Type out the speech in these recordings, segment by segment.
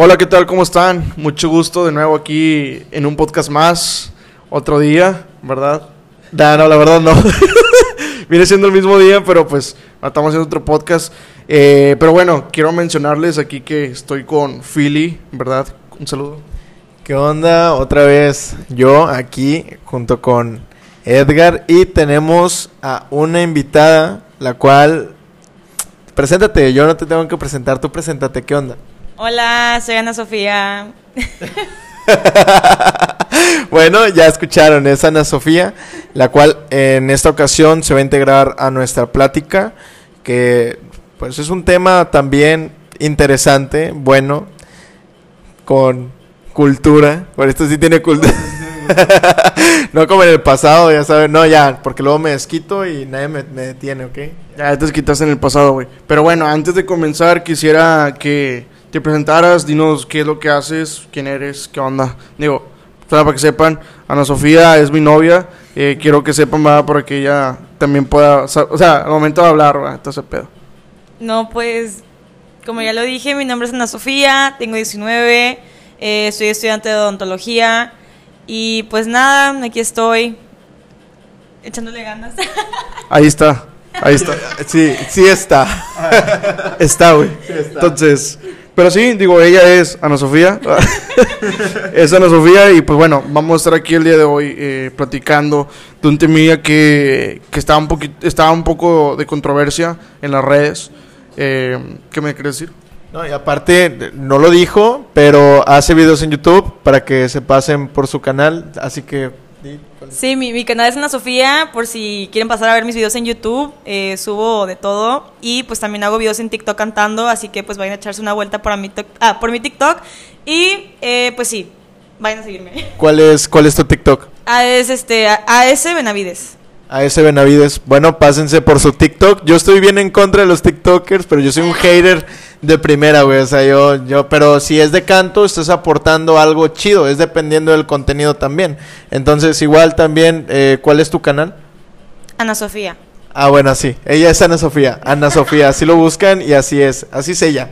Hola, ¿qué tal? ¿Cómo están? Mucho gusto de nuevo aquí en un podcast más. Otro día, ¿verdad? No, no, la verdad no. Viene siendo el mismo día, pero pues estamos haciendo otro podcast. Eh, pero bueno, quiero mencionarles aquí que estoy con Philly, ¿verdad? Un saludo. ¿Qué onda? Otra vez yo aquí junto con Edgar y tenemos a una invitada, la cual... Preséntate, yo no te tengo que presentar, tú preséntate, ¿qué onda? Hola, soy Ana Sofía. bueno, ya escucharon, es Ana Sofía, la cual en esta ocasión se va a integrar a nuestra plática, que pues es un tema también interesante, bueno, con cultura, por esto sí tiene cultura. no como en el pasado, ya sabes, no, ya, porque luego me desquito y nadie me, me detiene, ¿ok? Ya te desquitaste en el pasado, güey. Pero bueno, antes de comenzar, quisiera que te presentaras, dinos qué es lo que haces, quién eres, qué onda. Digo, para que sepan, Ana Sofía es mi novia. Eh, quiero que sepan, va, para que ella también pueda, o sea, al momento de hablar, va, entonces pedo. No, pues, como ya lo dije, mi nombre es Ana Sofía, tengo 19, eh, soy estudiante de odontología y pues nada, aquí estoy echándole ganas. Ahí está, ahí está. Sí, sí está. está, güey. Entonces, pero sí, digo, ella es Ana Sofía. es Ana Sofía y pues bueno, vamos a estar aquí el día de hoy eh, platicando de un temilla que, que estaba, un poquito, estaba un poco de controversia en las redes. Eh, ¿Qué me quieres decir? No, y aparte, no lo dijo, pero hace videos en YouTube para que se pasen por su canal, así que Sí, mi, mi, canal es Ana Sofía, por si quieren pasar a ver mis videos en YouTube, eh, subo de todo y pues también hago videos en TikTok cantando, así que pues vayan a echarse una vuelta por mi, ah, por mi TikTok y eh, pues sí, vayan a seguirme. ¿Cuál es, cuál es tu TikTok? Ah, es este, AS Benavides a ese Benavides. Bueno, pásense por su TikTok. Yo estoy bien en contra de los TikTokers, pero yo soy un hater de primera, güey. O sea, yo, yo, pero si es de canto, estás aportando algo chido. Es dependiendo del contenido también. Entonces, igual también, eh, ¿cuál es tu canal? Ana Sofía. Ah, bueno, sí. Ella es Ana Sofía. Ana Sofía. Así lo buscan y así es. Así es ella.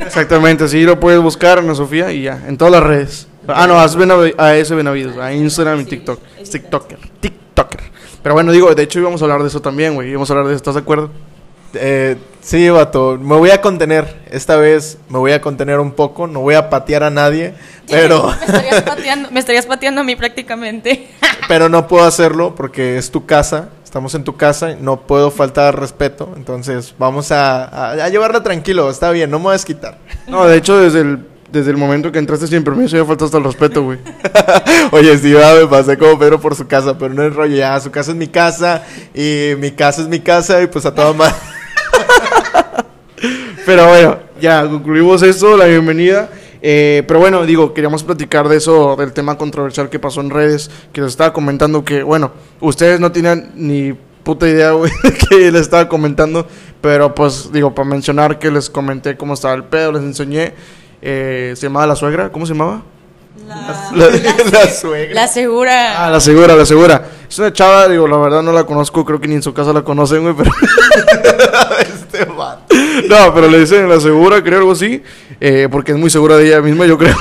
Exactamente, así lo puedes buscar, Ana Sofía, y ya, en todas las redes. Ah, no, a ese Benavides, a Instagram y TikTok. TikToker. TikToker. Pero bueno, digo, de hecho íbamos a hablar de eso también, güey. Íbamos a hablar de eso, ¿estás de acuerdo? Eh, sí, vato. Me voy a contener. Esta vez me voy a contener un poco. No voy a patear a nadie. Pero. me, estarías pateando, me estarías pateando a mí prácticamente. pero no puedo hacerlo porque es tu casa. Estamos en tu casa. No puedo faltar respeto. Entonces vamos a, a, a llevarla tranquilo. Está bien, no me voy a desquitar. No, de hecho, desde el desde el momento que entraste sin permiso ya faltaste el respeto, güey. Oye, sí, va, me pasé como Pedro por su casa, pero no es rollo, ya, su casa es mi casa y mi casa es mi casa y pues a toda madre. Pero bueno, ya concluimos esto, la bienvenida. Eh, pero bueno, digo, queríamos platicar de eso, del tema controversial que pasó en redes, que les estaba comentando que, bueno, ustedes no tienen ni puta idea, güey, que les estaba comentando, pero pues digo, para mencionar que les comenté cómo estaba el pedo, les enseñé eh, se llamaba La Suegra, ¿cómo se llamaba? La, la, suegra. La segura. Ah, la segura, la segura. Es una chava, digo, la verdad no la conozco, creo que ni en su casa la conocen, güey, pero... este No, pero le dicen la segura, creo, algo así, eh, porque es muy segura de ella misma, yo creo.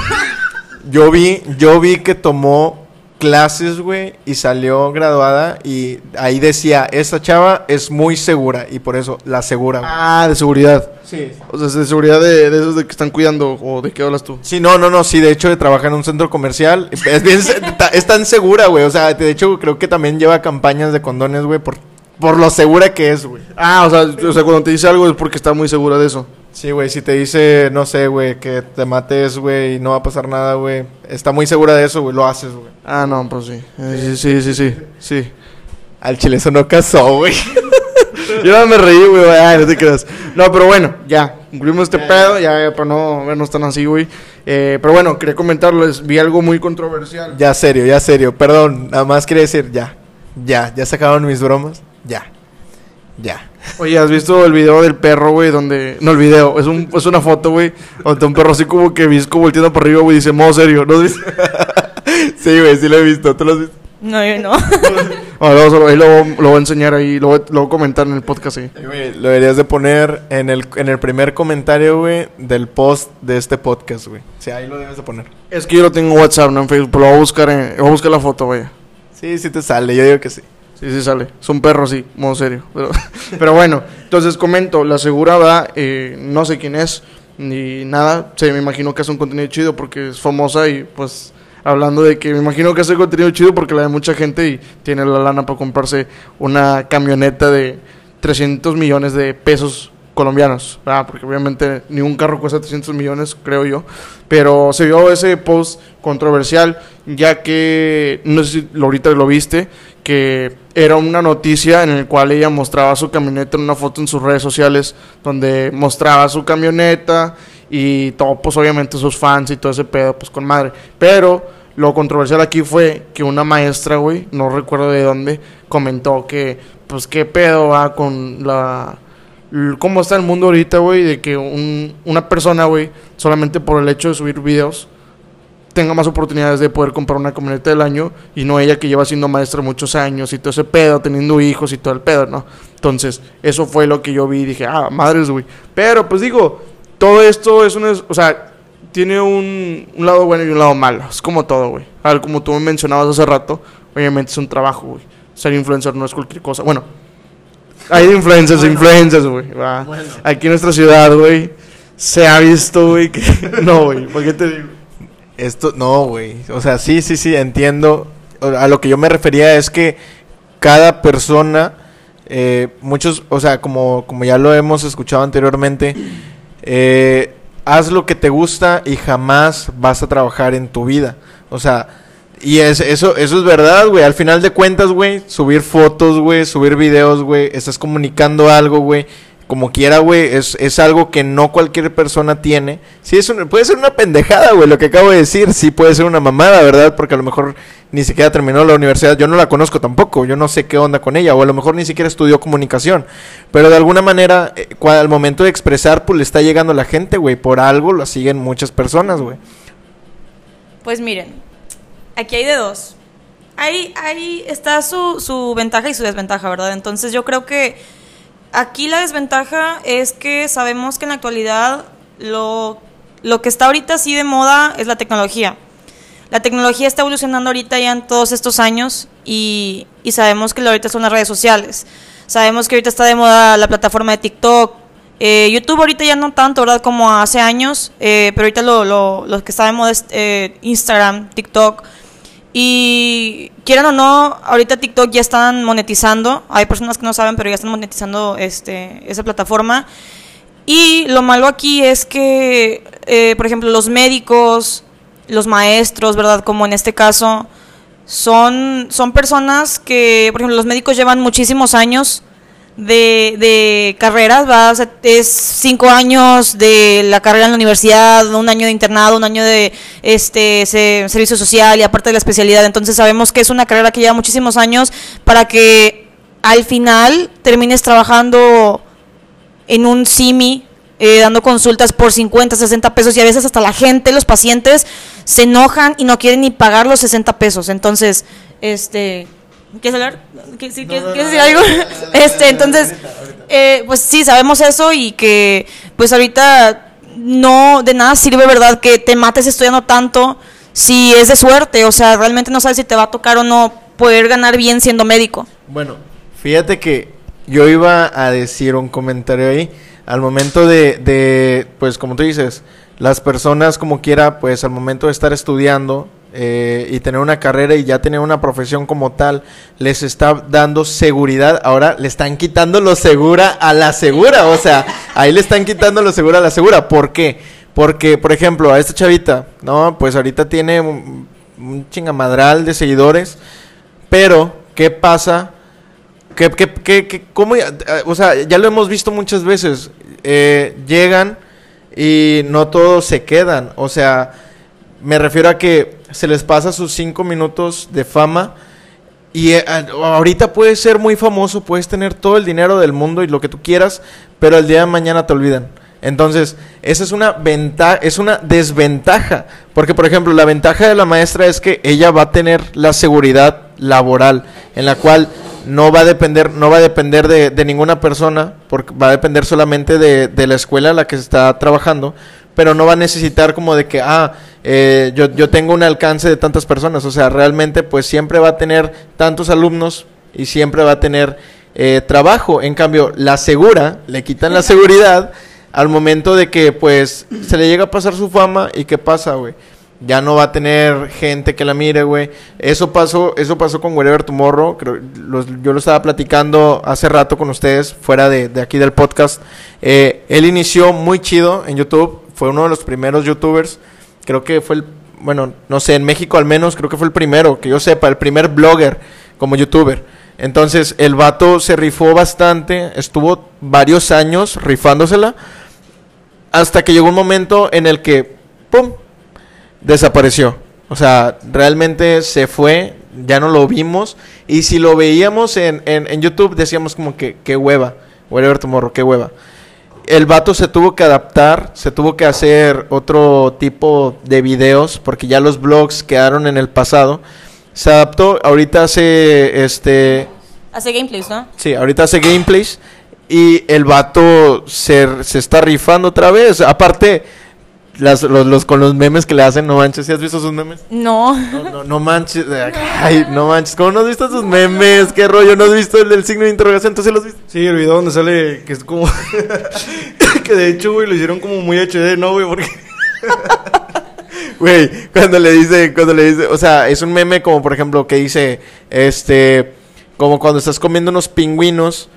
yo vi, yo vi que tomó clases, güey, y salió graduada y ahí decía, esta chava es muy segura y por eso la segura. Ah, de seguridad. Sí. O sea, de seguridad de, de, esos de que están cuidando o de qué hablas tú. Sí, no, no, no, sí, de hecho trabaja en un centro comercial. Es bien, es tan segura, güey. O sea, de hecho creo que también lleva campañas de condones, güey, por, por lo segura que es, güey. Ah, o sea, o sea, cuando te dice algo es porque está muy segura de eso. Sí, güey, si te dice, no sé, güey, que te mates, güey, y no va a pasar nada, güey, está muy segura de eso, güey, lo haces, güey. Ah, no, pues sí. Sí, sí, sí, sí, sí. Al chile eso no casó, güey. Yo no me reí, güey, no te creas. No, pero bueno, ya, concluimos este pedo, ya, ya, para no vernos tan así, güey. Eh, pero bueno, quería comentarles, vi algo muy controversial. Ya, serio, ya, serio, perdón, nada más quería decir, ya, ya, ya sacaron mis bromas, ya, ya. Oye, ¿has visto el video del perro, güey? Donde. No, el video, es, un, es una foto, güey. Donde un perro así como que visco volteando por arriba, güey, dice, modo serio, ¿no? sí, güey, sí lo he visto. ¿Tú lo has visto? No, yo no. Bueno, luego, ahí lo, lo voy a enseñar ahí, lo, voy- lo voy a comentar en el podcast ahí. Güey, Lo deberías de poner en el, en el primer comentario, güey, del post de este podcast, güey. Sí, ahí lo debes de poner. Es que yo lo tengo en WhatsApp, no en Facebook, pero lo voy a buscar, en, voy a buscar la foto, vaya. Sí, sí te sale, yo digo que sí. Sí, sí sale. Es un perro, sí, modo serio. Pero, pero bueno, entonces comento, la segura va, eh, no sé quién es, ni nada. Sí, me imagino que hace un contenido chido porque es famosa y pues hablando de que me imagino que hace contenido chido porque la de mucha gente y tiene la lana para comprarse una camioneta de 300 millones de pesos colombianos, ¿verdad? porque obviamente ningún carro cuesta 300 millones, creo yo, pero se vio ese post controversial, ya que, no sé si ahorita lo viste, que era una noticia en la cual ella mostraba su camioneta en una foto en sus redes sociales, donde mostraba su camioneta y todo, pues obviamente sus fans y todo ese pedo, pues con madre, pero lo controversial aquí fue que una maestra, güey, no recuerdo de dónde, comentó que, pues, qué pedo va con la... ¿Cómo está el mundo ahorita, güey? De que un- una persona, güey, solamente por el hecho de subir videos, tenga más oportunidades de poder comprar una camioneta del año y no ella que lleva siendo maestra muchos años y todo ese pedo, teniendo hijos y todo el pedo, ¿no? Entonces, eso fue lo que yo vi y dije, ah, madres, güey. Pero, pues digo, todo esto es una... O sea, tiene un, un lado bueno y un lado malo. Es como todo, güey. A ver, como tú me mencionabas hace rato, obviamente es un trabajo, güey. Ser influencer no es cualquier cosa. Bueno, hay influencers, influencers, güey. Aquí en nuestra ciudad, güey, se ha visto, güey, que... No, güey, ¿por qué te digo? Esto, no, güey. O sea, sí, sí, sí, entiendo. A lo que yo me refería es que cada persona, eh, muchos, o sea, como, como ya lo hemos escuchado anteriormente, eh, haz lo que te gusta y jamás vas a trabajar en tu vida. O sea, y es, eso, eso es verdad, güey. Al final de cuentas, güey, subir fotos, güey, subir videos, güey, estás comunicando algo, güey. Como quiera, güey, es, es algo que no cualquier persona tiene. Sí, es puede ser una pendejada, güey, lo que acabo de decir. Sí, puede ser una mamada, ¿verdad? Porque a lo mejor ni siquiera terminó la universidad. Yo no la conozco tampoco. Yo no sé qué onda con ella. O a lo mejor ni siquiera estudió comunicación. Pero de alguna manera, eh, al momento de expresar, pues le está llegando a la gente, güey. Por algo lo siguen muchas personas, güey. Pues miren, aquí hay de dos. Ahí, ahí está su, su ventaja y su desventaja, ¿verdad? Entonces yo creo que aquí la desventaja es que sabemos que en la actualidad lo, lo que está ahorita así de moda es la tecnología. La tecnología está evolucionando ahorita ya en todos estos años y, y sabemos que ahorita son las redes sociales. Sabemos que ahorita está de moda la plataforma de TikTok. Eh, YouTube ahorita ya no tanto, ¿verdad? Como hace años, eh, pero ahorita lo, lo, lo que está de moda es eh, Instagram, TikTok. Y quieran o no, ahorita TikTok ya están monetizando. Hay personas que no saben, pero ya están monetizando este, esa plataforma. Y lo malo aquí es que, eh, por ejemplo, los médicos, los maestros, ¿verdad? Como en este caso, son, son personas que, por ejemplo, los médicos llevan muchísimos años de, de carreras, ¿verdad? O sea, es cinco años de la carrera en la universidad, un año de internado, un año de este se- servicio social y aparte de la especialidad. Entonces sabemos que es una carrera que lleva muchísimos años para que al final termines trabajando en un SIMI, eh, dando consultas por 50, 60 pesos y a veces hasta la gente, los pacientes, se enojan y no quieren ni pagar los 60 pesos. Entonces, este... ¿Quieres hablar? ¿Qué- sí, ¿Quieres, quieres decir algo? este, entonces, eh, pues sí, sabemos eso y que pues ahorita no de nada sirve, ¿verdad? Que te mates estudiando tanto si es de suerte, o sea, realmente no sabes si te va a tocar o no poder ganar bien siendo médico. Bueno, fíjate que yo iba a decir un comentario ahí. Al momento de, de, pues como tú dices, las personas como quiera, pues al momento de estar estudiando eh, y tener una carrera y ya tener una profesión como tal, les está dando seguridad. Ahora le están quitando lo segura a la segura. O sea, ahí le están quitando lo segura a la segura. ¿Por qué? Porque, por ejemplo, a esta chavita, ¿no? Pues ahorita tiene un, un chingamadral de seguidores. Pero, ¿qué pasa? ¿Qué, qué, qué, qué- cómo, o sea, ya lo hemos visto muchas veces. eh, llegan y no todos se quedan. O sea, me refiero a que se les pasa sus cinco minutos de fama. Y eh, a- ahorita puedes ser muy famoso, puedes tener todo el dinero del mundo y lo que tú quieras, pero el día de mañana te olvidan. Entonces, esa es una ventaja, es una desventaja. Porque, por ejemplo, la ventaja de la maestra es que ella va a tener la seguridad laboral, en la cual no va a depender, no va a depender de, de ninguna persona, porque va a depender solamente de, de la escuela a la que se está trabajando, pero no va a necesitar como de que, ah, eh, yo, yo tengo un alcance de tantas personas, o sea, realmente pues siempre va a tener tantos alumnos y siempre va a tener eh, trabajo. En cambio, la segura, le quitan la seguridad al momento de que pues se le llega a pasar su fama y qué pasa, güey. Ya no va a tener gente que la mire, güey. Eso pasó, eso pasó con Wherever Tomorrow. Creo, los- yo lo estaba platicando hace rato con ustedes, fuera de, de aquí del podcast. Eh, él inició muy chido en YouTube. Fue uno de los primeros YouTubers. Creo que fue el, bueno, no sé, en México al menos, creo que fue el primero, que yo sepa, el primer blogger como YouTuber. Entonces, el vato se rifó bastante, estuvo varios años rifándosela, hasta que llegó un momento en el que, ¡pum!, desapareció. O sea, realmente se fue, ya no lo vimos. Y si lo veíamos en, en, en YouTube, decíamos como que, qué hueva. Whatever tomorrow, qué hueva. El vato se tuvo que adaptar, se tuvo que hacer otro tipo de videos, porque ya los blogs quedaron en el pasado. Se adaptó, ahorita hace este Hace gameplays, ¿no? Sí, ahorita hace gameplays y el vato se, se está rifando otra vez. Aparte, las, los, los- con los memes que le hacen, no manches, ¿sí has visto sus memes? No. No, no, no manches, ay, no manches, ¿cómo no has visto sus memes? ¿Qué rollo? ¿No has visto el del signo de interrogación? ¿Tú sí los viste? Sí, el video donde sale que es como. que de hecho, güey, lo hicieron como muy HD, ¿no, güey? Porque. Güey, cuando le dice, cuando le dice, o sea, es un meme como por ejemplo que dice, este, como cuando estás comiendo unos pingüinos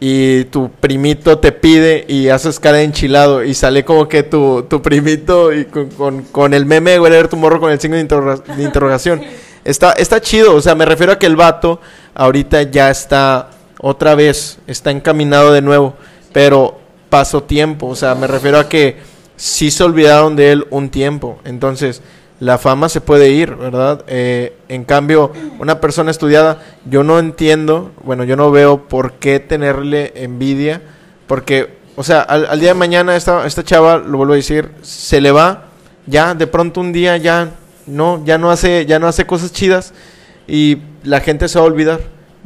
y tu primito te pide y haces cara de enchilado y sale como que tu, tu primito y con, con, con el meme de Wherever Tomorrow con el signo de, interroga- de interrogación. Está, está chido, o sea, me refiero a que el vato ahorita ya está otra vez, está encaminado de nuevo, pero pasó tiempo, o sea, me refiero a que sí se olvidaron de él un tiempo. Entonces, la fama se puede ir, ¿verdad? Eh, en cambio, una persona estudiada, yo no entiendo, bueno, yo no veo por qué tenerle envidia, porque, o sea, al, día de mañana esta, esta chava, lo vuelvo a decir, se le va, ya, de pronto un día ya no, ya no hace, ya no hace cosas chidas y la gente se va a olvidar,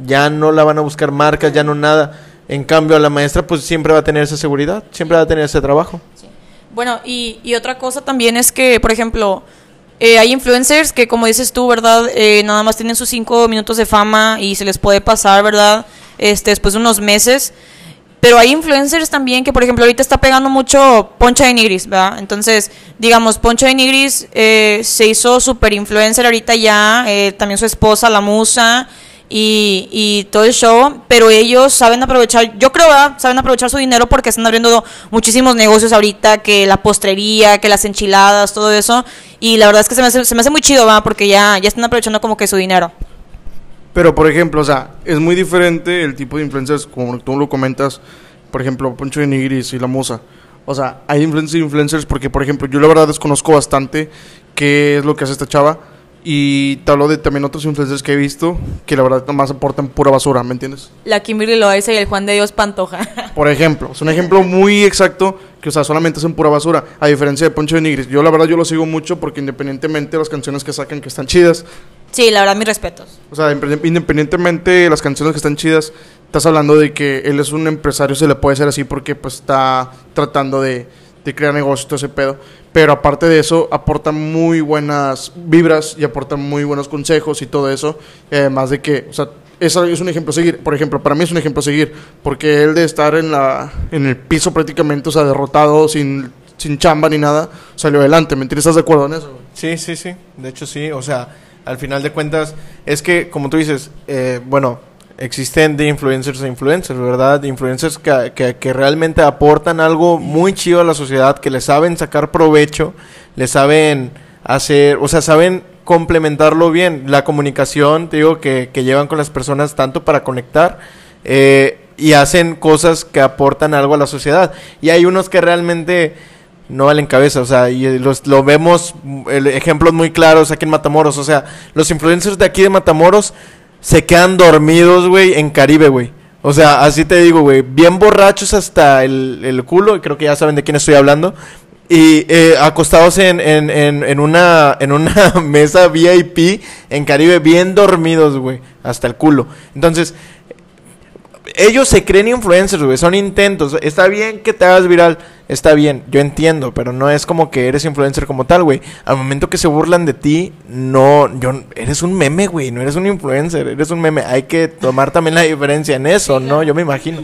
ya no la van a buscar marcas, ya no nada. En cambio, la maestra, pues siempre va a tener esa seguridad, siempre va a tener ese trabajo. Bueno, y, y otra cosa también es que, por ejemplo, eh, hay influencers que, como dices tú, ¿verdad? Eh, nada más tienen sus cinco minutos de fama y se les puede pasar, ¿verdad? Este, después de unos meses. Pero hay influencers también que, por ejemplo, ahorita está pegando mucho Poncha de Nigris, ¿verdad? Entonces, digamos, Poncha de Nigris eh, se hizo super influencer ahorita ya, eh, también su esposa, la musa, y, y todo el show, pero ellos saben aprovechar, yo creo. Saben aprovechar su dinero porque están abriendo muchísimos negocios ahorita, que la postrería, que las enchiladas, todo eso, y la verdad es que se me hace, se me hace muy chido, ¿verdad? Porque ya, ya están aprovechando como que su dinero. Pero, por ejemplo, o sea, es muy diferente el tipo de influencers, como tú lo comentas, por ejemplo, Poncho de Nigris y La Musa. O sea, hay influencers influencers porque, por ejemplo, yo la verdad desconozco bastante qué es lo que hace esta chava. Y te hablo de también otros influencers que he visto que la verdad nomás aportan pura basura, ¿me entiendes? La Kimberly Loaiza y el Juan de Dios Pantoja. Por ejemplo, es un ejemplo muy exacto que, o sea, solamente hacen pura basura. A diferencia de Poncho de Nigris. Yo, la verdad, yo lo sigo mucho porque independientemente de las canciones que sacan que están chidas, sí, la verdad, mis respetos. o sea, inde- independientemente de las canciones que están chidas, estás hablando de que él es un empresario, se le puede ser así porque pues está tratando de, de crear negocios, todo ese pedo. Pero aparte de eso, aporta muy buenas vibras y aporta muy buenos consejos y todo eso. Además de que, o sea, eso es un ejemplo a seguir. Por ejemplo, para mí es un ejemplo a seguir. Porque él de estar en, la, en el piso prácticamente, o sea, derrotado, sin, sin chamba ni nada, salió adelante. ¿Me entiendes? ¿Estás de acuerdo en eso? Sí, sí, sí. De hecho, sí. O sea, al final de cuentas, es que, como tú dices, eh, bueno, existen de influencers a influencers, ¿verdad? Influencers que, que, realmente aportan algo muy chido a la sociedad, que le saben sacar provecho, le saben hacer, o sea, saben complementarlo bien. La comunicación, te digo, que, que llevan con las personas tanto para conectar. eh, y hacen cosas que aportan algo a la sociedad. Y hay unos que realmente no valen cabeza, o sea, y los, lo vemos, ejemplos muy claros aquí en Matamoros, o sea, los influencers de aquí de Matamoros se quedan dormidos, güey, en Caribe, güey. O sea, así te digo, güey, bien borrachos hasta el, el culo, creo que ya saben de quién estoy hablando. Y eh, acostados en, en, en, en una, en una mesa VIP en Caribe, bien dormidos, güey, hasta el culo. Entonces, ellos se creen influencers, güey, son intentos. Está bien que te hagas viral, está bien, yo entiendo, pero no es como que eres influencer como tal, güey. Al momento que se burlan de ti, no, yo, eres un meme, güey, no eres un influencer, eres un meme. Hay que tomar también la diferencia en eso, ¿no? Yo me imagino.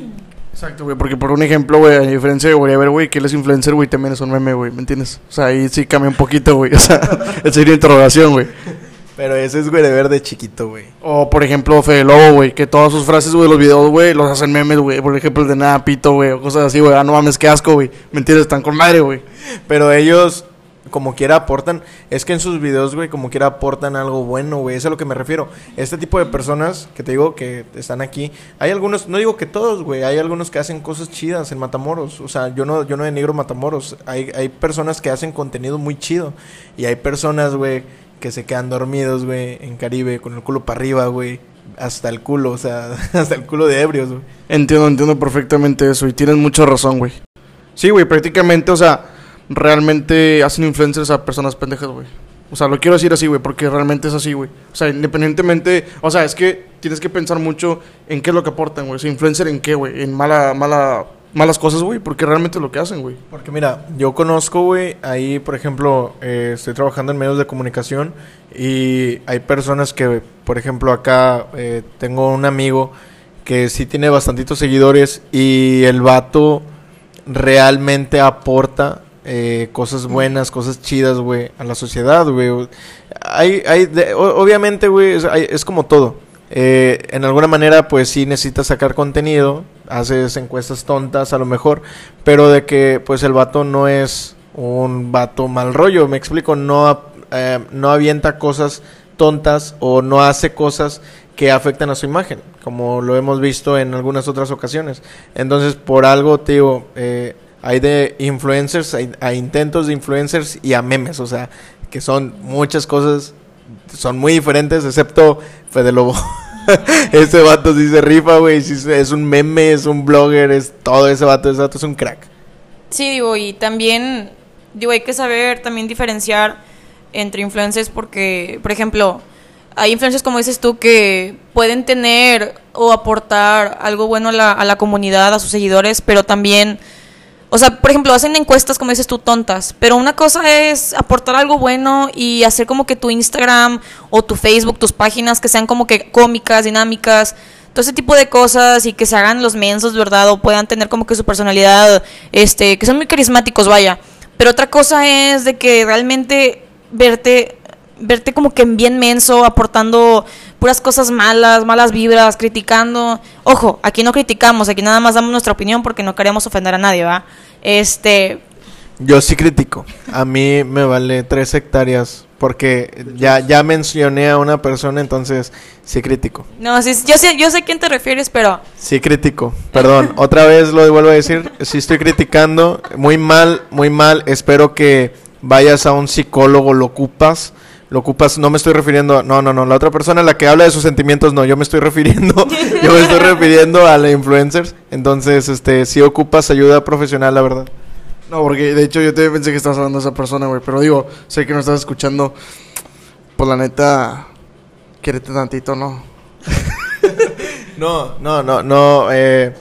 Exacto, güey, porque por un ejemplo, güey, a diferencia de Whatever, güey, que él es influencer, güey, también es un meme, güey, ¿me entiendes? O sea, ahí sí cambia un poquito, güey, o sea, esa sería interrogación, güey. Pero ese es güey de verde chiquito, güey. O, por ejemplo, Fede Lobo, güey, que todas sus frases, güey, los videos, güey, los hacen memes, güey, por ejemplo, el de nada, pito, güey, o cosas así, güey, ah, no mames, qué asco, güey, ¿me entiendes? Están con madre, güey. Pero ellos, como quiera, aportan. Es que en sus videos, güey, como quiera, aportan algo bueno, güey. Eso es a lo que me refiero. Este tipo de personas que te digo que están aquí. Hay algunos, no digo que todos, güey. Hay algunos que hacen cosas chidas en Matamoros. O sea, yo no, yo no denigro Matamoros. Hay, hay personas que hacen contenido muy chido. Y hay personas, güey, que se quedan dormidos, güey, en Caribe, con el culo para arriba, güey. Hasta el culo, o sea, hasta el culo de ebrios, güey. Entiendo, entiendo perfectamente eso y tienes mucha razón, güey. Sí, güey, prácticamente, o sea, realmente hacen influencers a personas pendejas, güey. O sea, lo quiero decir así, güey, porque realmente es así, güey. O sea, independientemente, o sea, es que tienes que pensar mucho en qué es lo que aportan, güey. O influencer en qué, güey. En mala, mala, malas cosas, güey, porque realmente es lo que hacen, güey. Porque mira, yo conozco, güey, ahí, por ejemplo, eh, estoy trabajando en medios de comunicación y hay personas que, por ejemplo, acá eh, tengo un amigo que sí tiene bastantitos seguidores y el vato realmente aporta eh, cosas buenas, cosas chidas, güey, a la sociedad, güey. Hay, hay, de- obviamente, güey, es, es como todo. Eh, en alguna manera, pues sí necesitas sacar contenido, haces encuestas tontas a lo mejor, pero de que, pues el vato no es un vato mal rollo, me explico, no, eh, no avienta cosas tontas o no hace cosas que afectan a su imagen, como lo hemos visto en algunas otras ocasiones. Entonces, por algo, digo, eh, hay de influencers, hay, hay intentos de influencers y a memes, o sea, que son muchas cosas, son muy diferentes, excepto Fede Lobo. ese vato sí se rifa, güey, es un meme, es un blogger, es todo ese vato, ese vato es un crack. Sí, digo, y también, digo, hay que saber también diferenciar entre influencers porque, por ejemplo, hay influencers, como dices tú, que pueden tener o aportar algo bueno a la comunidad, a sus seguidores, pero también, o sea, por ejemplo, hacen encuestas, como dices tú, tontas, pero una cosa es aportar algo bueno y hacer como que tu Instagram o tu Facebook, tus páginas, que sean como que cómicas, dinámicas, todo ese tipo de cosas y que se hagan los mensos, ¿verdad? O puedan tener como que su personalidad, este, que son muy carismáticos, vaya. Pero otra cosa es de que realmente verte, verte como que bien menso, aportando puras cosas malas, malas vibras, criticando. Ojo, aquí no criticamos, aquí nada más damos nuestra opinión porque no queremos ofender a nadie, ¿va? Este, Yo sí critico. A mí me vale tres hectáreas porque ya, ya mencioné a una persona, entonces sí critico. no, sí, yo sé, yo sé a quién te refieres, pero Sí critico. Perdón, otra vez lo vuelvo a decir. Sí estoy criticando. Muy mal, muy mal. Espero que vayas a un psicólogo, lo ocupas. Lo ocupas, no me estoy refiriendo. No, no, no. La otra persona, la que habla de sus sentimientos, no. Yo me estoy refiriendo... yo me estoy refiriendo a la influencers. Entonces, este, sí ocupas ayuda profesional, la verdad. No, porque de hecho yo te pensé que estabas hablando de esa persona, güey. Pero digo, sé que no estás escuchando. Pues la neta, quiérete tantito, ¿no? No, no, no, no. Eh,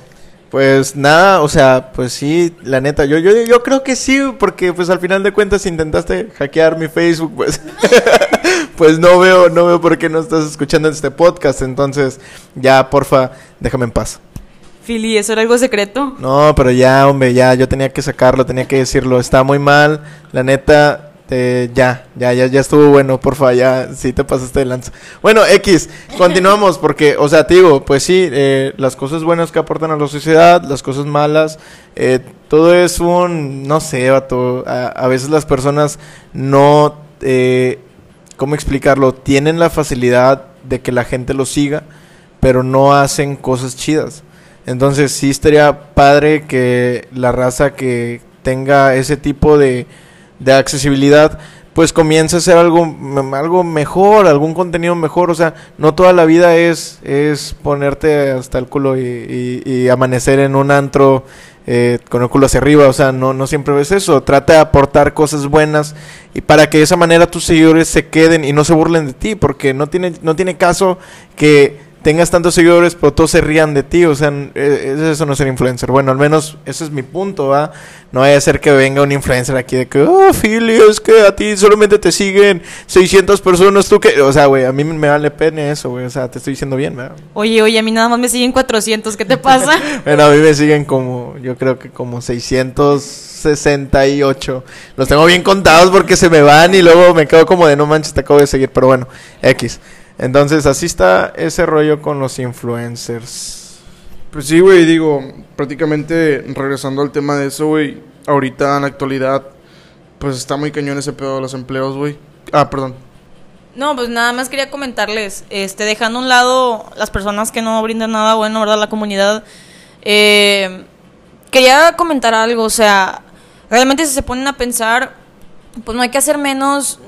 pues nada, o sea, pues sí, la neta, yo, yo, yo creo que sí, porque pues al final de cuentas intentaste hackear mi Facebook, pues, pues no veo, no veo por qué no estás escuchando este podcast, entonces ya, porfa, déjame en paz. Philly, ¿eso era algo secreto? No, pero ya, hombre, ya, yo tenía que sacarlo, tenía que decirlo, está muy mal, la neta, eh, ya, ya, ya, ya estuvo bueno, porfa, ya, sí te pasaste de lanza. Bueno, X, continuamos, porque, o sea, te digo, pues sí, eh, las cosas buenas que aportan a la sociedad, las cosas malas, eh, todo es un, no sé, vato, a, veces las personas no, eh, ¿cómo explicarlo? Tienen la facilidad de que la gente lo siga, pero no hacen cosas chidas. Entonces sí estaría padre que la raza que tenga ese tipo de, de accesibilidad pues comience a hacer algo, m- algo mejor, algún contenido mejor. O sea, no toda la vida es, es ponerte hasta el culo y, y- y amanecer en un antro eh, con el culo hacia arriba, o sea, no, no siempre ves eso. Trata de aportar cosas buenas y para que de esa manera tus seguidores se queden y no se burlen de ti, porque no tiene, no tiene caso que tengas tantos seguidores, pero todos se rían de ti. O sea, eh, eso no es ser influencer. Bueno, al menos ese es mi punto, ¿va? No vaya a ser que venga un influencer aquí de que, oh, Philly, es que a ti solamente te siguen 600 personas, tú que. O sea, güey, a mí me vale pena eso, güey. O sea, te estoy diciendo bien, ¿verdad? Oye, oye, a mí nada más me siguen 400, ¿qué te pasa? bueno, a mí me siguen como, yo creo que como 668. Los tengo bien contados porque se me van y luego me quedo como de no manches, te acabo de seguir. Pero bueno, X. Entonces, así está ese rollo con los influencers. Pues sí, güey, digo, prácticamente regresando al tema de eso, güey, ahorita en la actualidad, pues está muy cañón ese pedo de los empleos, güey. Ah, perdón. No, pues nada más quería comentarles, este, dejando a un lado las personas que no brindan nada bueno, ¿verdad? La comunidad. Eh, quería comentar algo, o sea, realmente si se ponen a pensar, pues no hay que hacer menos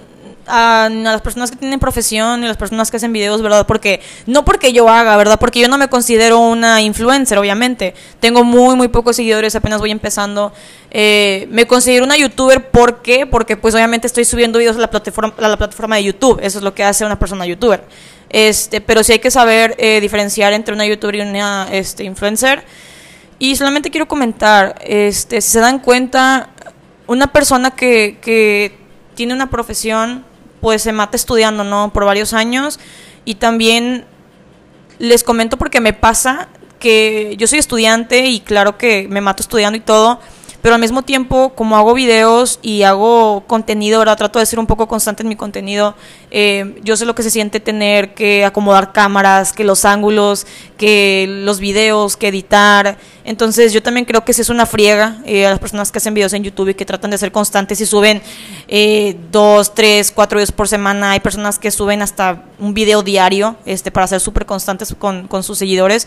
a, las personas que tienen profesión y las personas que hacen videos, ¿verdad? Porque no porque yo haga, ¿verdad? Porque yo no me considero una influencer, obviamente. Tengo muy, muy pocos seguidores, apenas voy empezando. Eh, me considero una youtuber, ¿por qué? Porque pues obviamente estoy subiendo videos a la plataforma, a la plataforma de YouTube. Eso es lo que hace una persona youtuber. Este, pero sí hay que saber eh, diferenciar entre una youtuber y una este, influencer. Y solamente quiero comentar, este, si se dan cuenta, una persona que, que tiene una profesión pues se mata estudiando, ¿no? Por varios años. Y también les comento porque me pasa que yo soy estudiante y claro que me mato estudiando y todo, pero al mismo tiempo, como hago videos y hago contenido, ahora trato de ser un poco constante en mi contenido, eh, yo sé lo que se siente tener que acomodar cámaras, que los ángulos, que los videos, que editar. Entonces yo también creo que si es una friega eh, a las personas que hacen videos en YouTube y que tratan de ser constantes y suben eh, dos, tres, cuatro videos por semana. Hay personas que suben hasta un video diario este, para ser súper constantes con, con sus seguidores.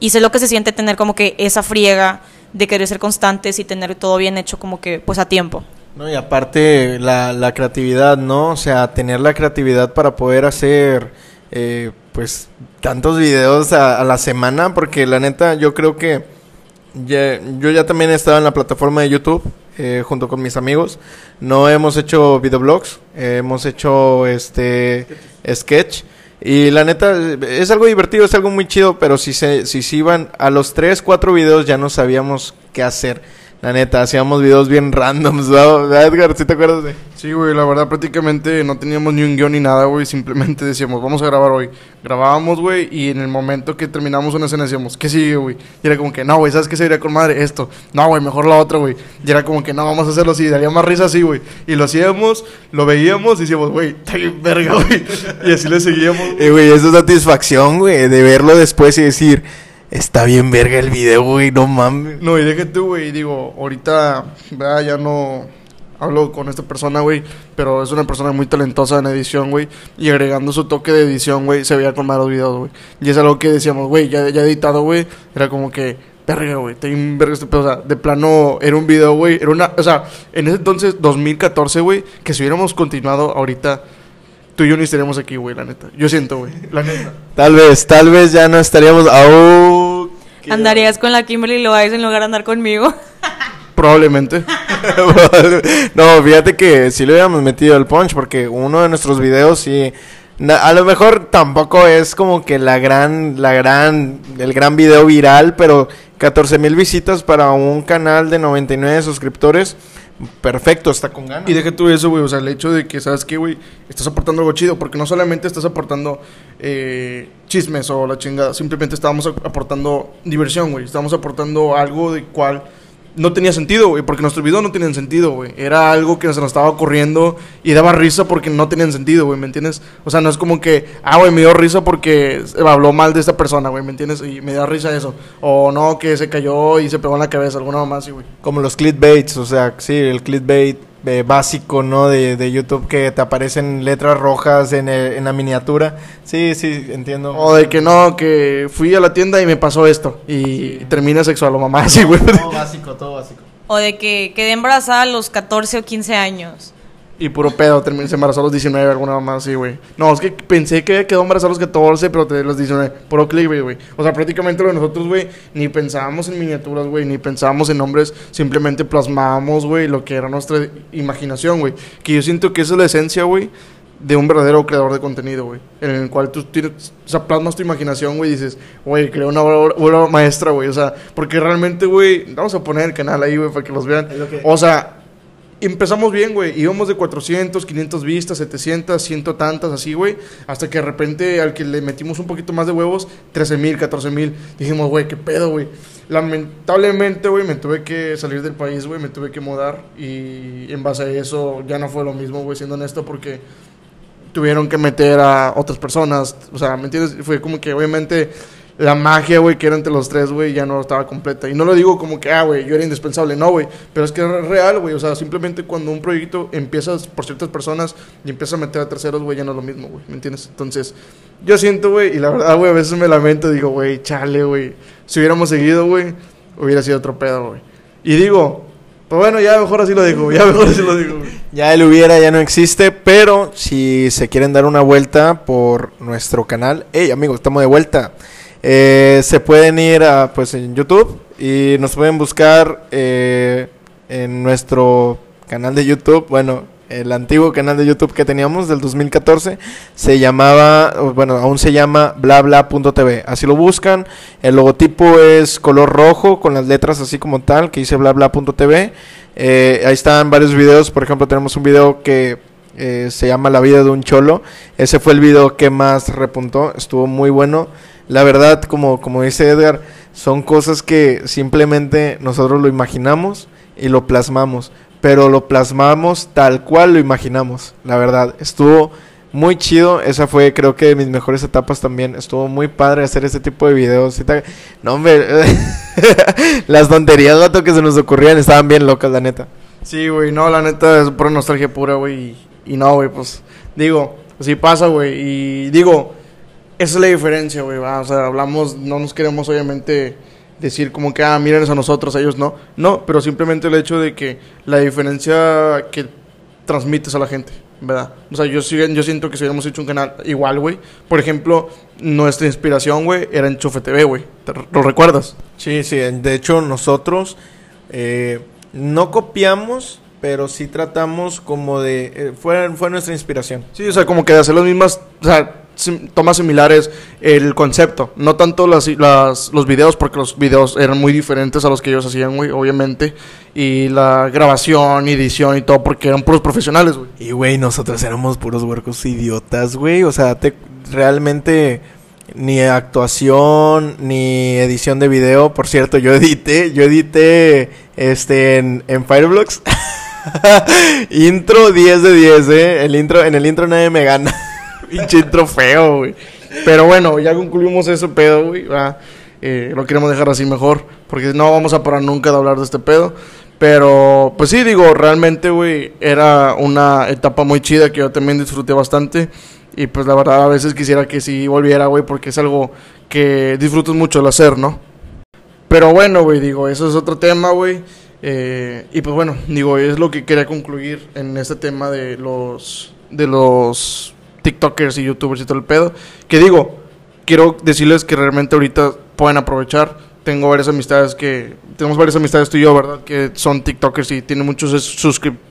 Y sé lo que se siente tener como que esa friega de querer ser constantes y tener todo bien hecho como que pues a tiempo. No, y aparte la, la creatividad, ¿no? O sea, tener la creatividad para poder hacer eh, pues tantos videos a, la semana, porque la neta yo creo que yo ya también he estado en la plataforma de YouTube eh, junto con mis amigos. No hemos hecho videoblogs, eh, hemos hecho este sketch. Y la neta, es algo divertido, es algo muy chido, pero si se, si se iban a los 3, 4 videos ya no sabíamos qué hacer. La neta, hacíamos videos bien randoms, ¿verdad, Edgar? ¿Sí te acuerdas de...? Sí, güey, la verdad prácticamente no teníamos ni un guion ni nada, güey. Simplemente decíamos, vamos a grabar hoy. Grabábamos, güey, y en el momento que terminamos una escena decíamos, ¿qué sigue, güey? Y era como que, no, güey, ¿sabes qué sería con madre? Esto. No, güey, mejor la otra, güey. Y era como que, no, vamos a hacerlo así. Daría más risa así, güey. Y lo hacíamos, lo veíamos y decíamos, güey, está bien verga, güey. Y así le seguíamos. Eh, güey, esa satisfacción, güey, de verlo después y decir... Está bien verga el video, güey, no mames. No, y déjate, güey, digo, ahorita, vea, ya no hablo con esta persona, güey, pero es una persona muy talentosa en edición, güey, y agregando su toque de edición, güey, se veía con malos videos, güey. Y es algo que decíamos, güey, ya, ya editado, güey, era como que, verga, güey, te verga este pedo, o sea, de plano, era un video, güey, era una, o sea, en ese entonces, 2014, güey, que si hubiéramos continuado ahorita tú y yo ni estaríamos aquí, güey, la neta. Yo siento, güey, la neta. Tal vez, tal vez ya no estaríamos. Oh, Andarías con la Kimberly Loaiz en lugar de andar conmigo. Probablemente. no, fíjate que sí le habíamos metido el punch porque uno de nuestros videos sí a lo mejor tampoco es como que la gran la gran el gran video viral, pero 14 mil visitas para un canal de 99 suscriptores perfecto, está con ganas. Y deje tú eso, güey, o sea, el hecho de que, ¿sabes qué, güey? Estás aportando algo chido, porque no solamente estás aportando eh, chismes o la chingada, simplemente estábamos aportando diversión, güey, estábamos aportando algo de cual no tenía sentido, güey, porque nuestros videos no tenían sentido, güey. Era algo que se nos estaba ocurriendo y daba risa porque no tenían sentido, güey, ¿me entiendes? O sea, no es como que, ah, güey, me dio risa porque habló mal de esta persona, güey, ¿me entiendes? Y me da risa eso. O no, que se cayó y se pegó en la cabeza, alguna más, güey. Como los clickbaits, o sea, sí, el clickbait eh, básico, ¿no? De, de, YouTube que te aparecen letras rojas en, en, la miniatura. Sí, sí, entiendo. O de que no, que fui a la tienda y me pasó esto. Y termina sexual o mamá, sí, güey. Todo básico, todo básico. O de que quedé embarazada a los 14 o 15 años. Y puro pedo, terminé, se embarazó a los 19, alguna más así, güey. No, es que pensé que quedó embarazado a los 14, pero te los 19. Puro clickbait, güey. O sea, prácticamente lo de nosotros, güey, ni pensábamos en miniaturas, güey, ni pensábamos en nombres. Simplemente plasmábamos, güey, lo que era nuestra imaginación, güey. Que yo siento que esa es la esencia, güey, de un verdadero creador de contenido, güey. En el cual tú tienes, o sea, plasmas tu imaginación, güey, y dices, güey, creo una obra, obra maestra, güey. O sea, porque realmente, güey, vamos a poner el canal ahí, güey, para que los vean. Que- O sea, empezamos bien, güey. Íbamos de 400, 500 vistas, 700, ciento tantas, así, güey. Hasta que de repente al que le metimos un poquito más de huevos, 13 mil, 14 mil. Dijimos, güey, qué pedo, güey. Lamentablemente, güey, me tuve que salir del país, güey. Me tuve que mudar. Y en base a eso ya no fue lo mismo, güey, siendo honesto, porque tuvieron que meter a otras personas. O sea, ¿me entiendes? Fue como que obviamente la magia, güey, que era entre los tres, güey, ya no estaba completa. Y no lo digo como que, ah, güey, yo era indispensable, no, güey. Pero es que es real, güey. O sea, simplemente cuando un proyecto empiezas por ciertas personas y empiezas a meter a terceros, güey, ya no es lo mismo, güey. ¿Me entiendes? Entonces, yo siento, güey, y la verdad, güey, a veces me lamento, digo, güey, chale, güey. Si hubiéramos seguido, güey, hubiera sido otro pedo, güey. Y digo, pues bueno, ya mejor así lo digo, ya mejor así lo digo, güey. Ya el hubiera ya no existe, pero si se quieren dar una vuelta por nuestro canal, hey amigos, estamos de vuelta. Eh, se pueden ir a, pues en YouTube y nos pueden buscar eh, en nuestro canal de YouTube. Bueno, el antiguo canal de YouTube que teníamos del 2014 se llamaba, bueno, aún se llama blabla.tv. Así lo buscan. El logotipo es color rojo con las letras así como tal que dice blabla.tv. Eh, ahí están varios videos. Por ejemplo, tenemos un video que eh, se llama La vida de un cholo. Ese fue el video que más repuntó. Estuvo muy bueno. La verdad, como, como dice Edgar, son cosas que simplemente nosotros lo imaginamos y lo plasmamos. Pero lo plasmamos tal cual lo imaginamos. La verdad, estuvo muy chido. Esa fue, creo que, de mis mejores etapas también. Estuvo muy padre hacer este tipo de videos. No, hombre. Las tonterías, gato, que se nos ocurrían estaban bien locas, la neta. Sí, güey, no, la neta es por nostalgia pura, güey. Y, y no, güey, pues, digo, así pasa, güey. Y digo, esa es la diferencia, güey. O sea, hablamos, no nos queremos, obviamente, decir como que, ah, miren a nosotros, a ellos no. No, pero simplemente el hecho de que la diferencia que transmites a la gente, ¿verdad? O sea, yo, yo siento que si hubiéramos hecho un canal igual, güey. Por ejemplo, nuestra inspiración, güey, era en Chofe TV, güey. ¿Te- ¿Lo recuerdas? Sí, sí. De hecho, nosotros eh, no copiamos, pero sí tratamos como de... eh, fue, fue nuestra inspiración. Sí, o sea, como que de hacer las mismas, o sea, tomas similares el concepto, no tanto las, los videos, porque los videos eran muy diferentes a los que ellos hacían, güey, obviamente, y la grabación, edición y todo, porque eran puros profesionales, güey. Y, güey, nosotros éramos puros huercos idiotas, güey. O sea, te, realmente ni actuación, ni edición de video. Por cierto, yo edité, yo edité este en, en Fireblocks. intro 10 de 10, eh. El intro, en el intro nadie me gana. Pinche intro feo, güey. Pero bueno, ya concluimos ese pedo, güey. Eh, lo queremos dejar así mejor, porque no vamos a parar nunca de hablar de este pedo. Pero, pues sí, digo, realmente, güey, era una etapa muy chida que yo también disfruté bastante. Y pues la verdad, a veces quisiera que sí volviera, güey, porque es algo que disfrutas mucho el hacer, ¿no? Pero bueno, güey, digo, eso es otro tema, güey. Eh, y pues bueno, digo, es lo que quería concluir en este tema de los de los TikTokers y YouTubers y todo el pedo. Que digo, quiero decirles que realmente ahorita pueden aprovechar. Tengo varias amistades que tenemos varias amistades tú y yo, ¿verdad? Que son TikTokers y tienen muchos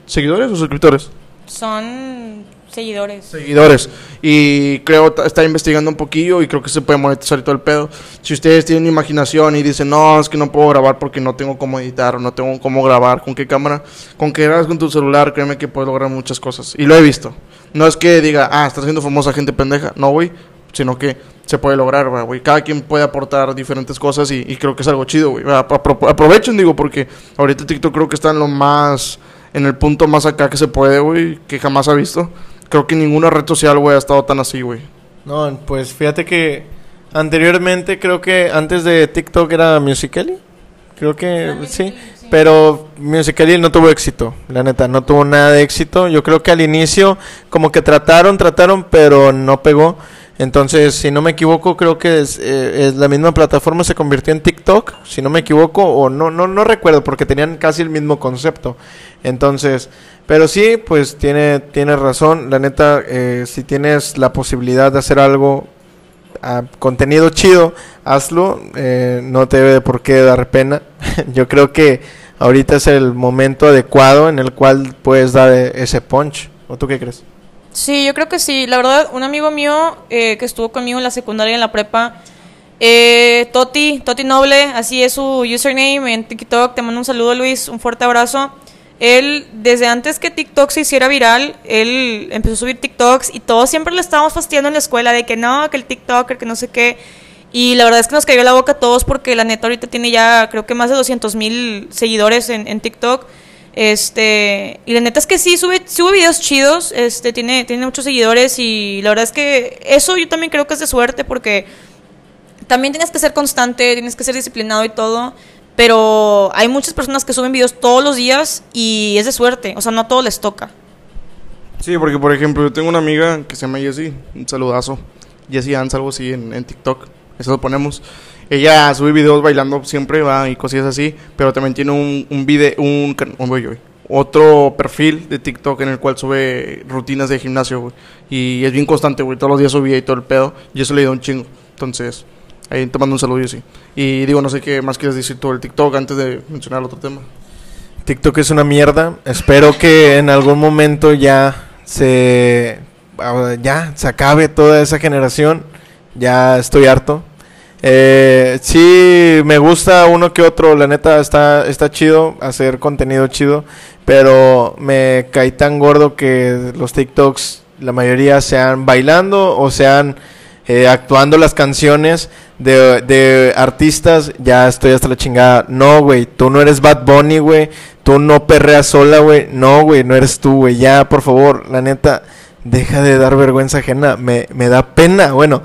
seguidores o suscriptores Son seguidores. seguidores. Y creo, está investigando un poquillo y creo que se puede monetizar y todo el pedo. Si ustedes tienen imaginación y dicen, no, es que no puedo grabar porque no tengo cómo editar o no tengo cómo grabar, con qué cámara, con que grabas con tu celular, créeme que puedes lograr muchas cosas. Y lo he visto. No es que diga, ah, estás haciendo famosa gente pendeja. No, güey. Sino que se puede lograr, güey. Cada quien puede aportar diferentes cosas y, y creo que es algo chido, güey. Apro- Aprovechen, digo, porque ahorita TikTok creo que está en lo más, en el punto más acá que se puede, güey, que jamás ha visto. Creo que ninguna red social, güey, ha estado tan así, güey. No, pues fíjate que anteriormente creo que antes de TikTok era Musical.ly. Creo que sí. Pero Musical.ly no tuvo éxito, la neta, no tuvo nada de éxito. Yo creo que al inicio como que trataron, trataron, pero no pegó. Entonces, si no me equivoco, creo que eh, es la misma plataforma se convirtió en TikTok, si no me equivoco, o no, no, no recuerdo, porque tenían casi el mismo concepto. Entonces, pero sí, pues tiene, tiene razón. La neta, eh, si tienes la posibilidad de hacer algo, ah, contenido chido, hazlo. Eh, no te debe por qué dar pena. Yo creo que ahorita es el momento adecuado en el cual puedes dar eh, ese punch. ¿O tú qué crees? Sí, yo creo que sí. La verdad, un amigo mío eh, que estuvo conmigo en la secundaria y en la prepa, eh, Toti, Toti Noble, así es su username en TikTok. Te mando un saludo, Luis, un fuerte abrazo. Él, desde antes que TikTok se hiciera viral, él empezó a subir TikToks y todos siempre le estábamos fastidiando en la escuela de que no, que el TikToker, que no sé qué. Y la verdad es que nos cayó la boca a todos porque la neta ahorita tiene ya creo que más de 200 mil seguidores en, en TikTok. Este, y la neta es que sí, sube, sube videos chidos, este, tiene, tiene muchos seguidores y la verdad es que eso yo también creo que es de suerte porque también tienes que ser constante, tienes que ser disciplinado y todo, pero hay muchas personas que suben videos todos los días y es de suerte, o sea, no a todos les toca. Sí, porque por ejemplo, yo tengo una amiga que se llama Jessie, un saludazo. Jessie Ans, algo así en, en TikTok, eso lo ponemos. Ella sube videos bailando siempre, va, y cosillas así, pero también tiene un, video, un, un- otro perfil de TikTok en el cual sube rutinas de gimnasio. Y es bien constante, güey, todos los días subía y todo el pedo, y eso le dio un chingo. Entonces, ahí te mando un saludo, Jessie. Y digo, no sé qué más quieres decir tú del TikTok antes de mencionar el otro tema. TikTok es una mierda. Espero que en algún momento ya se ah, ya se acabe toda esa generación. Ya estoy harto. Eh, sí, me gusta uno que otro. La neta está está chido hacer contenido chido, pero me caí tan gordo que los TikToks la mayoría sean bailando o sean eh, actuando las canciones de, de artistas, ya estoy hasta la chingada. No, güey, tú no eres Bad Bunny, güey. Tú no perreas sola, güey. No, güey, no eres tú, güey. Ya, por favor, la neta, deja de dar vergüenza ajena. Me, me da pena, bueno,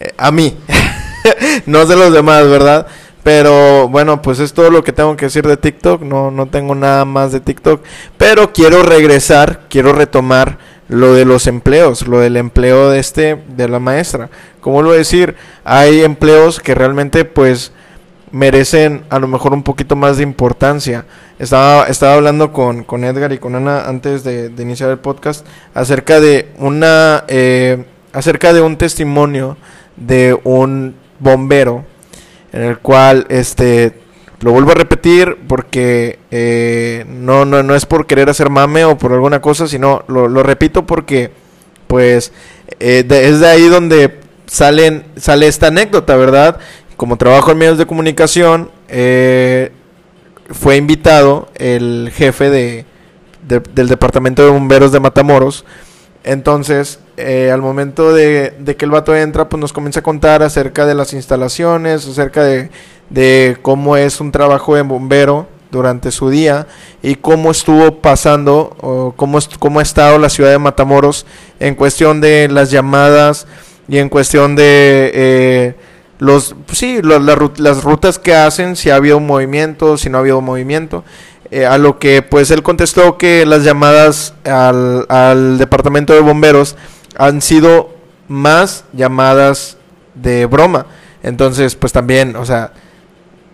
eh, a mí. no sé los demás, ¿verdad? Pero bueno, pues es todo lo que tengo que decir de TikTok. No, no tengo nada más de TikTok. Pero quiero regresar, quiero retomar lo de los empleos, lo del empleo de este, de la maestra. Como lo decir, hay empleos que realmente pues merecen a lo mejor un poquito más de importancia. Estaba, estaba hablando con, con Edgar y con Ana antes de, de iniciar el podcast acerca de una eh, acerca de un testimonio de un bombero en el cual este lo vuelvo a repetir porque eh, no, no, no es por querer hacer mame o por alguna cosa, sino lo, repito porque pues eh, es de ahí donde salen, sale esta anécdota, ¿verdad? Como trabajo en medios de comunicación, eh, fue invitado el jefe de- del departamento de bomberos de Matamoros. Entonces, eh, al momento de, que el vato entra, pues nos comienza a contar acerca de las instalaciones, acerca de, de cómo es un trabajo de bombero durante su día y cómo estuvo pasando o cómo, cómo ha estado la ciudad de Matamoros en cuestión de las llamadas y en cuestión de eh, los pues sí las rutas que hacen si ha habido movimiento si no ha habido movimiento Eh, a lo que pues él contestó que las llamadas al, al departamento de bomberos han sido más llamadas de broma entonces pues también o sea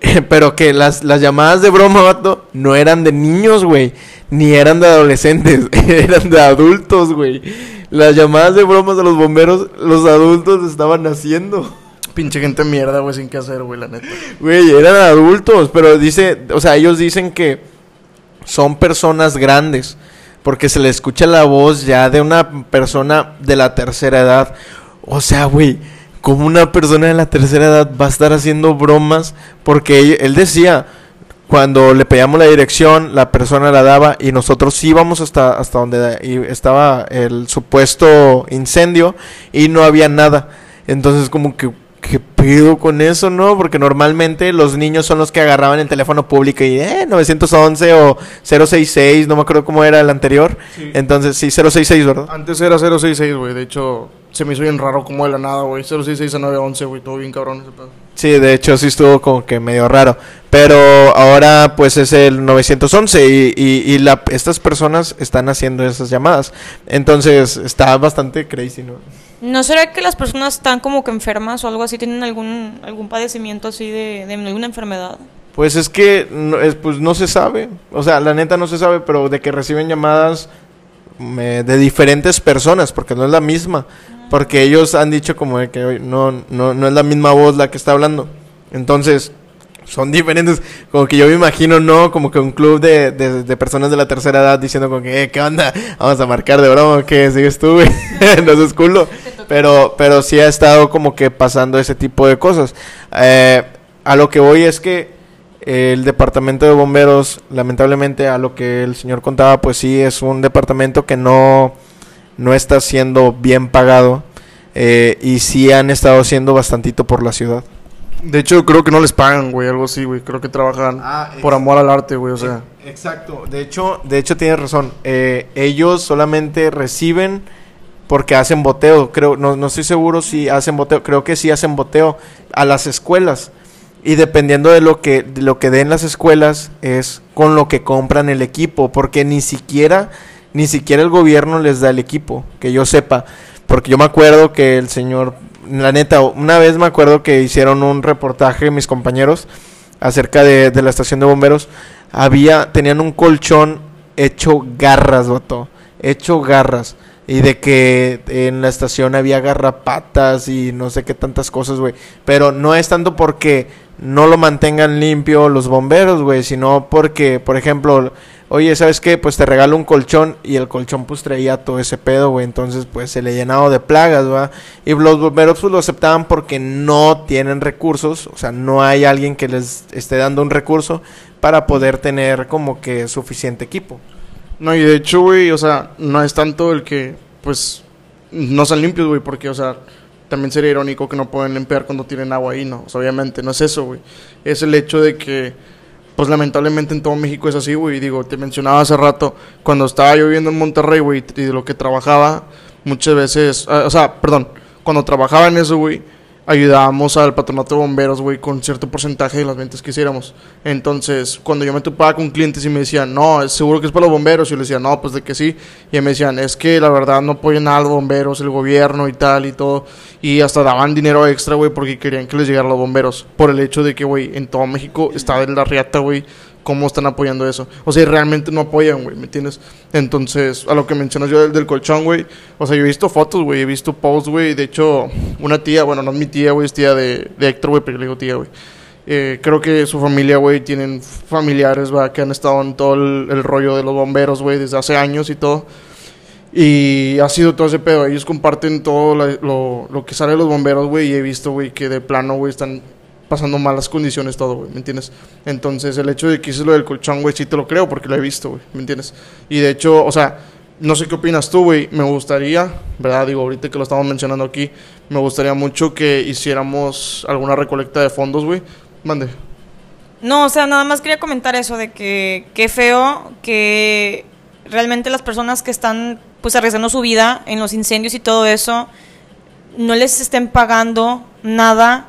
pero que las, las llamadas de broma, vato, no eran de niños, güey. Ni eran de adolescentes, eran de adultos, güey. Las llamadas de bromas de los bomberos, los adultos estaban haciendo. Pinche gente mierda, güey, sin qué hacer, güey, la neta. Güey, eran adultos, pero dice, o sea, ellos dicen que son personas grandes, porque se le escucha la voz ya de una persona de la tercera edad. O sea, güey, como una persona de la tercera edad va a estar haciendo bromas, porque él, decía, cuando le pedíamos la dirección, la persona la daba y nosotros íbamos hasta, hasta donde estaba el supuesto incendio y no había nada. Entonces como que, ¿qué pedo con eso, no? Porque normalmente los niños son los que agarraban el teléfono público y, eh, 911 o 066, no me acuerdo cómo era el anterior. Sí. Entonces, sí, 066, ¿verdad? Antes era 066, güey. De hecho, se me hizo bien raro como de la nada, güey. 066 a 911, güey. Todo bien cabrón ese pedo. Sí, de hecho sí estuvo como que medio raro. Pero ahora pues es el 911 y, y, y la, estas personas están haciendo esas llamadas. Entonces está bastante crazy, ¿no? ¿No será que las personas están como que enfermas o algo así? ¿Tienen algún, algún padecimiento así de, de alguna enfermedad? Pues es que no, es, pues no se sabe. O sea, la neta no se sabe, pero de que reciben llamadas me- de diferentes personas, porque no es la misma. Porque ellos han dicho como de que "Oye, no, no, no es la misma voz la que está hablando. Entonces, son diferentes. Como que yo me imagino, ¿no? Como que un club de, de, de personas de la tercera edad diciendo como que, "Eh, ¿qué onda? Vamos a marcar de broma, ¿qué? ¿Sigues tú, güey? no es culo. Pero, pero sí ha estado como que pasando ese tipo de cosas. Eh, a lo que voy es que el departamento de bomberos, lamentablemente a lo que el señor contaba, pues sí, es un departamento que no, no está siendo bien pagado. eh, y sí han estado haciendo bastantito por la ciudad. De hecho, creo que no les pagan, güey, algo así, güey. Creo que trabajan Ah, por amor al arte, güey, o sea. Exacto. De hecho, de hecho tienes razón. Eh, ellos solamente reciben porque hacen boteo. Creo, no, no estoy seguro si hacen boteo. Creo que sí hacen boteo a las escuelas. Y dependiendo de lo que, de lo que den las escuelas, es con lo que compran el equipo. Porque ni siquiera, ni siquiera el gobierno les da el equipo, que yo sepa. Porque yo me acuerdo que el señor, la neta, una vez me acuerdo que hicieron un reportaje mis compañeros acerca de, de la estación de bomberos. Había, tenían un colchón hecho garras, vato. Hecho garras. Y de que en la estación había garrapatas y no sé qué tantas cosas, güey. Pero no es tanto porque no lo mantengan limpio los bomberos, güey, sino porque, por ejemplo, oye, ¿sabes qué? Pues te regalo un colchón y el colchón pues traía todo ese pedo, güey. Entonces pues se le llenaba de plagas, ¿va? Y los bomberos pues lo aceptaban porque no tienen recursos, o sea, no hay alguien que les esté dando un recurso para poder tener como que suficiente equipo. No, y de hecho, güey, o sea, no es tanto el que, pues, no sean limpios, güey, porque, o sea, también sería irónico que no pueden limpiar cuando tienen agua ahí, ¿no? Obviamente, no es eso, güey. Es el hecho de que, pues, lamentablemente en todo México es así, güey. Digo, te mencionaba hace rato, cuando estaba yo viviendo en Monterrey, güey, y de lo que trabajaba, muchas veces, ah, o sea, perdón, cuando trabajaba en eso, güey, ayudábamos al patronato de bomberos, güey, con cierto porcentaje de las ventas que hiciéramos. Entonces, cuando yo me topaba con clientes y me decían, no, seguro que es para los bomberos, y yo les decía, no, pues de que sí. Y me decían, es que la verdad no apoyan a los bomberos, el gobierno y tal y todo. Y hasta daban dinero extra, güey, porque querían que les llegara a los bomberos. Por el hecho de que, güey, en todo México está de la riata, güey. ¿Cómo están apoyando eso? O sea, realmente no apoyan, güey, ¿me entiendes? Entonces, a lo que mencionas yo del, del colchón, güey. O sea, yo he visto fotos, güey, he visto posts, güey. De hecho, una tía, bueno, no es mi tía, güey, es tía de, de Héctor, güey, pero yo le digo tía, güey. Eh, creo que su familia, güey, tienen familiares, va, que han estado en todo el, el rollo de los bomberos, güey, desde hace años y todo. Y ha sido todo ese pedo. Ellos comparten todo la- lo, lo que sale de los bomberos, güey. Y he visto, güey, que de plano, güey, están pasando malas condiciones todo, güey. ¿Me entiendes? Entonces, el hecho de que hice lo del colchón, güey, sí te lo creo porque lo he visto, güey. ¿Me entiendes? Y de hecho, o sea, no sé qué opinas tú, güey. Me gustaría, ¿verdad? Digo, ahorita que lo estamos mencionando aquí, me gustaría mucho que hiciéramos alguna recolecta de fondos, güey. Mande. No, o sea, nada más quería comentar eso de que qué feo que realmente las personas que están pues arriesgando su vida en los incendios y todo eso no les estén pagando nada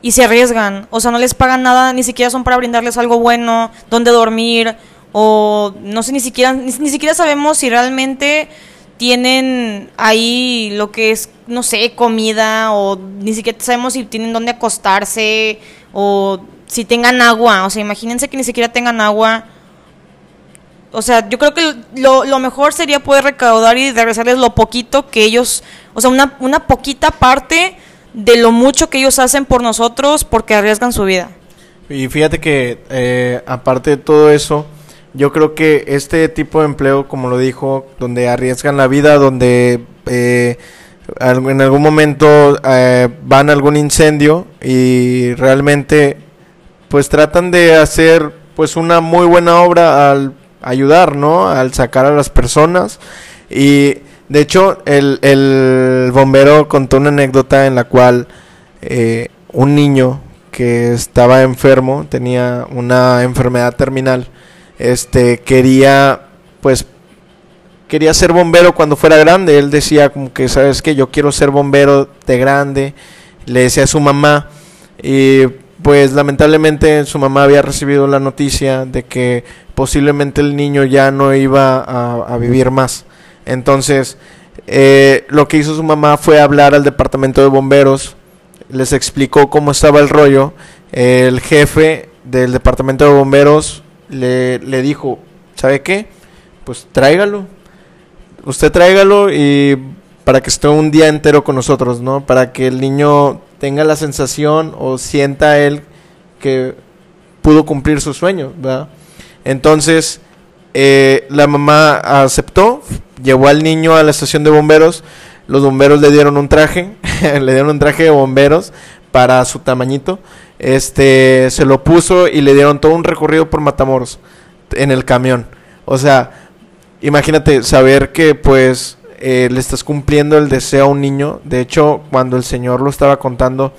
y se arriesgan, o sea, no les pagan nada, ni siquiera son para brindarles algo bueno, donde dormir o no sé ni siquiera ni, ni siquiera sabemos si realmente tienen ahí lo que es, no sé, comida o ni siquiera sabemos si tienen dónde acostarse o si tengan agua, o sea, imagínense que ni siquiera tengan agua. O sea, yo creo que lo, lo mejor sería poder recaudar y regresarles lo poquito que ellos, o sea, una, una poquita parte de lo mucho que ellos hacen por nosotros porque arriesgan su vida. Y fíjate que eh, aparte de todo eso, yo creo que este tipo de empleo, como lo dijo, donde arriesgan la vida, donde eh, en algún momento eh, van a algún incendio y realmente pues tratan de hacer pues una muy buena obra al ayudar, ¿no? Al sacar a las personas y de hecho el, el bombero contó una anécdota en la cual eh, un niño que estaba enfermo, tenía una enfermedad terminal, este quería pues quería ser bombero cuando fuera grande. Él decía como que, ¿sabes qué? Yo quiero ser bombero de grande. Le decía a su mamá. Y pues lamentablemente su mamá había recibido la noticia de que posiblemente el niño ya no iba a vivir más. Entonces Eh, lo que hizo su mamá fue hablar al departamento de bomberos, les explicó cómo estaba el rollo. El jefe del departamento de bomberos le, le dijo, ¿sabe qué? Pues tráigalo. Usted tráigalo y para que esté un día entero con nosotros, ¿no? Para que el niño tenga la sensación o sienta él que pudo cumplir su sueño, ¿verdad? Entonces, eh, la mamá aceptó, llevó al niño a la estación de bomberos, los bomberos le dieron un traje, le dieron un traje de bomberos para su tamañito, este, se lo puso y le dieron todo un recorrido por Matamoros en el camión. O sea, imagínate saber que pues eh, le estás cumpliendo el deseo a un niño. De hecho, cuando el Señor lo estaba contando,